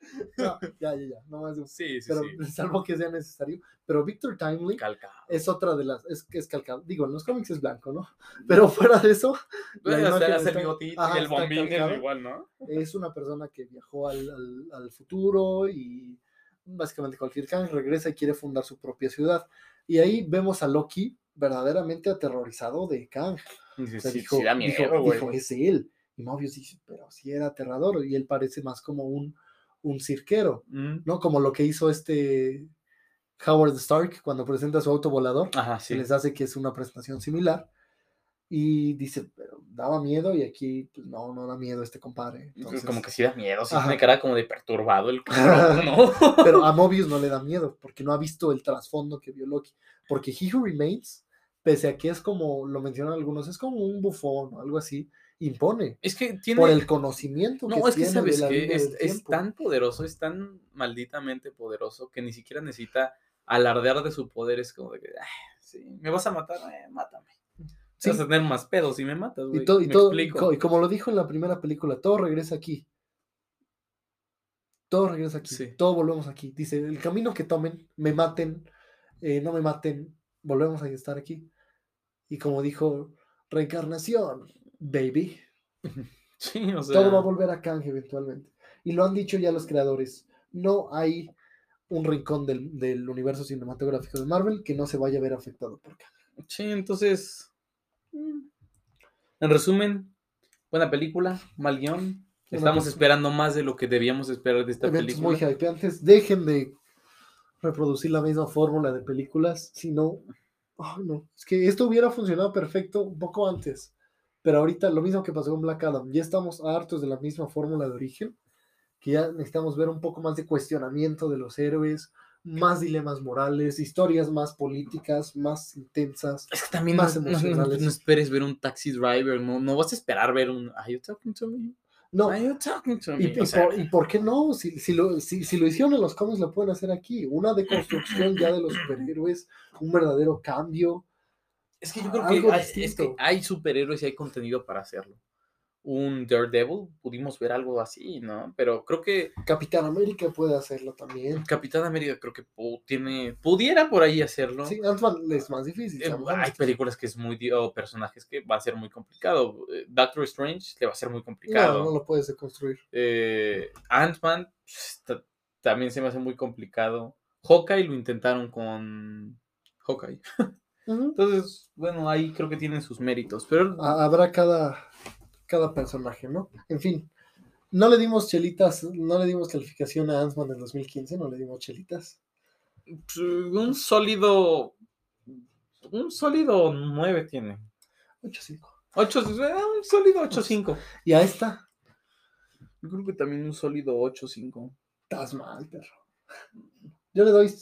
No, ya, ya, ya, no más de un- Sí, sí, Pero sí. salvo que sea necesario. Pero Victor Timely Calcado. es otra de las. Es que es calcado. Digo, en los cómics es blanco, ¿no? Pero fuera de eso, la el está- bigotito ajá, y el bombín es igual, ¿no? es una persona que viajó al, al- al futuro y básicamente cualquier Kang regresa y quiere fundar su propia ciudad. Y ahí vemos a Loki verdaderamente aterrorizado de Kang. Sí, O sea, sí, dijo, sí da dijo- miedo, güey. dijo, es él. Y Mobius dice, pero sí era aterrador. Y él parece más como un, un cirquero, Mm. ¿no? Como lo que hizo este Howard Stark cuando presenta su auto volador. Ajá, sí. les hace que es una presentación similar. Y dice, pero daba miedo y aquí, pues no, no da miedo este compadre. Entonces, Como que sí da miedo, sí Ajá. tiene cara como de perturbado el cabrón, ¿no? Pero a Mobius no le da miedo porque no ha visto el trasfondo que vio Loki. Porque He Who Remains, pese a que es como, lo mencionan algunos, es como un bufón o algo así, impone Es que tiene... por el conocimiento que No, es que tiene sabes que es, es tan poderoso, es tan malditamente poderoso que ni siquiera necesita alardear de su poder. Es como de que, "Ah, sí, me vas a matar, eh, mátame. Sí. Vas a tener más pedos si me matas, güey. Y, todo, y, ¿Me todo- y explico? co- y como lo dijo en la primera película, todo regresa aquí. Todo regresa aquí. Sí. Todo volvemos aquí. Dice, el camino que tomen, me maten, eh, no me maten, volvemos a estar aquí. Y como dijo, reencarnación, baby. Sí, o sea... Todo va a volver a Kang eventualmente. Y lo han dicho ya los creadores. No hay un rincón del, del universo cinematográfico de Marvel que no se vaya a ver afectado por Kang. Sí, entonces. mm, En resumen, buena película, mal guion, Estamos esperando más de lo que debíamos esperar de esta eventos película. muy hypeantes. Dejen de reproducir la misma fórmula de películas, si no, no, es que esto hubiera funcionado perfecto un poco antes, pero ahorita lo mismo que pasó con Black Adam, ya estamos hartos de la misma fórmula de origen, que ya necesitamos ver un poco más de cuestionamiento de los héroes, más dilemas morales, historias más políticas, más intensas. Es que también más no, no- no- emocionales. no esperes ver un taxi driver, no, no vas a esperar ver un Are you talking to me? No, Are you talking to me? ¿Y, y O sea, por, y por qué no? Si, si, lo, si, si lo hicieron en los cómics, lo pueden hacer aquí. Una deconstrucción ya de los superhéroes, un verdadero cambio. Es que yo creo algo que hay, es que distinto. hay superhéroes y hay contenido para hacerlo. Un Daredevil, pudimos ver algo así, ¿no? Pero creo que Capitán América puede hacerlo también. Capitán América creo que tiene, pudiera por ahí hacerlo. Sí, Ant-Man es más difícil. Eh, hay películas que es muy, o personajes que va a ser muy complicado. Eh, Doctor Strange le va a ser muy complicado. No, no lo puedes deconstruir. Eh, Ant-Man pues, ta- también se me hace muy complicado. Hawkeye lo intentaron con Hawkeye. Entonces, bueno, ahí creo que tienen sus méritos. Pero Ha- Habrá cada, cada personaje, ¿no? En fin, no le dimos chelitas, no le dimos calificación a Ant-Man del 2015, no le dimos chelitas. pues, un sólido. Un sólido 9 tiene. 8-5. 8, un sólido 8.5. Y a esta, Yo creo que también un sólido 8.5. estás mal, perro. Yo le doy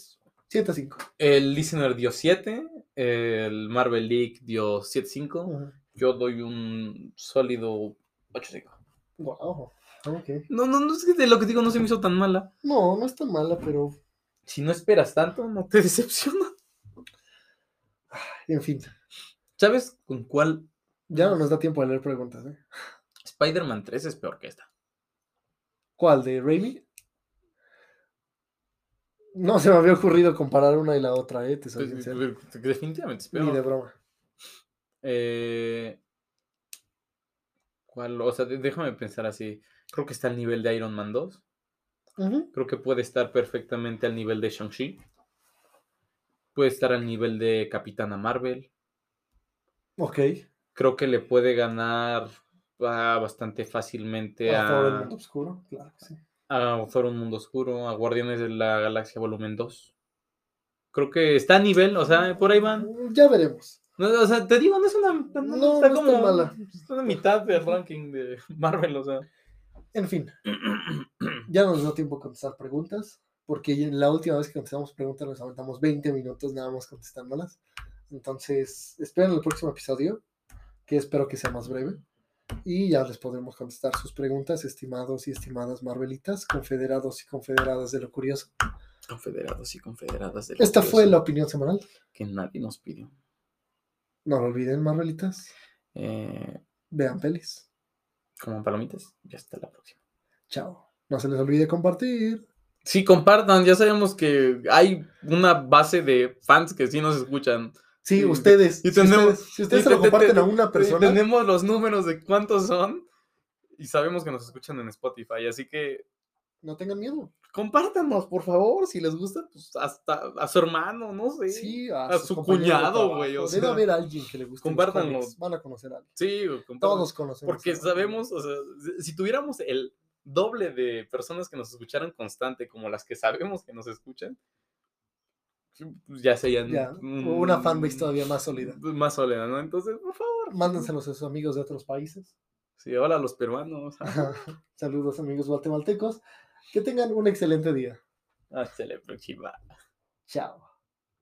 7-5. El Listener dio 7. El Marvel League dio 7.5. Ujú. Yo doy un sólido 8.5. Wow. Ok. No, no, no es que de lo que digo no se me hizo tan mala. No, no es tan mala, pero Si no esperas tanto, no te decepciona. en fin, ¿Sabes con cuál ya no nos da tiempo de leer preguntas. ¿eh? Spider-Man 3 es peor que esta? ¿Cuál? ¿De Raimi? No se me había ocurrido comparar una y la otra, ¿eh? Te soy Pues, sincero. Definitivamente es Ni de broma. Eh, ¿Cuál? O sea, déjame pensar así. Creo que está al nivel de Iron Man 2. Ujú. Creo que puede estar perfectamente al nivel de Shang-Chi. Puede estar al nivel de Capitana Marvel. Ok. Creo que le puede ganar ah, bastante fácilmente A a, mundo oscuro, claro que sí. A Thor Un Mundo Oscuro, a Guardianes de la Galaxia Volumen 2. Creo que está a nivel, o sea, por ahí van. Ya veremos. No, o sea, te digo, no es una. No, No, está como. tan mala. Está a mitad del ranking de Marvel, o sea. En fin, ya nos dio tiempo a contestar preguntas, porque la última vez que contestamos preguntas nos aventamos 20 minutos nada más contestándolas. Entonces, esperen el próximo episodio, que espero que sea más breve. Y ya les podremos contestar sus preguntas, estimados y estimadas Marvelitas, confederados y confederadas de lo curioso. Confederados y confederadas. de lo Esta fue la opinión semanal. Que nadie nos pidió. No lo olviden, Marvelitas. Eh, Vean pelis. como palomitas, ya hasta la próxima. Chao. No se les olvide compartir. Sí, compartan, ya sabemos que hay una base de fans que sí nos escuchan. Sí, ustedes. y si tenemos- ustedes, si ustedes y se lo te- te- comparten te- a una persona, tenemos los números de cuántos son y sabemos que nos escuchan en Spotify, así que no tengan miedo. compártanos, por favor, si les gusta, pues hasta a su hermano, no sé. Sí, a, a su cuñado, güey, o Debe sea, haber alguien que le guste. compártanlo. Van a conocer a alguien. Sí. Todos conocemos. Porque sabemos, o sea, si- si tuviéramos el doble de personas que nos escucharan constante como las que sabemos que nos escuchan, ya serían Ya, una fanbase todavía más sólida. Más sólida, ¿no? Entonces, por favor. Mándenselos a sus amigos de otros países. Sí, hola a los peruanos. Saludos, amigos guatemaltecos. Que tengan un excelente día. Hasta la próxima. Chao.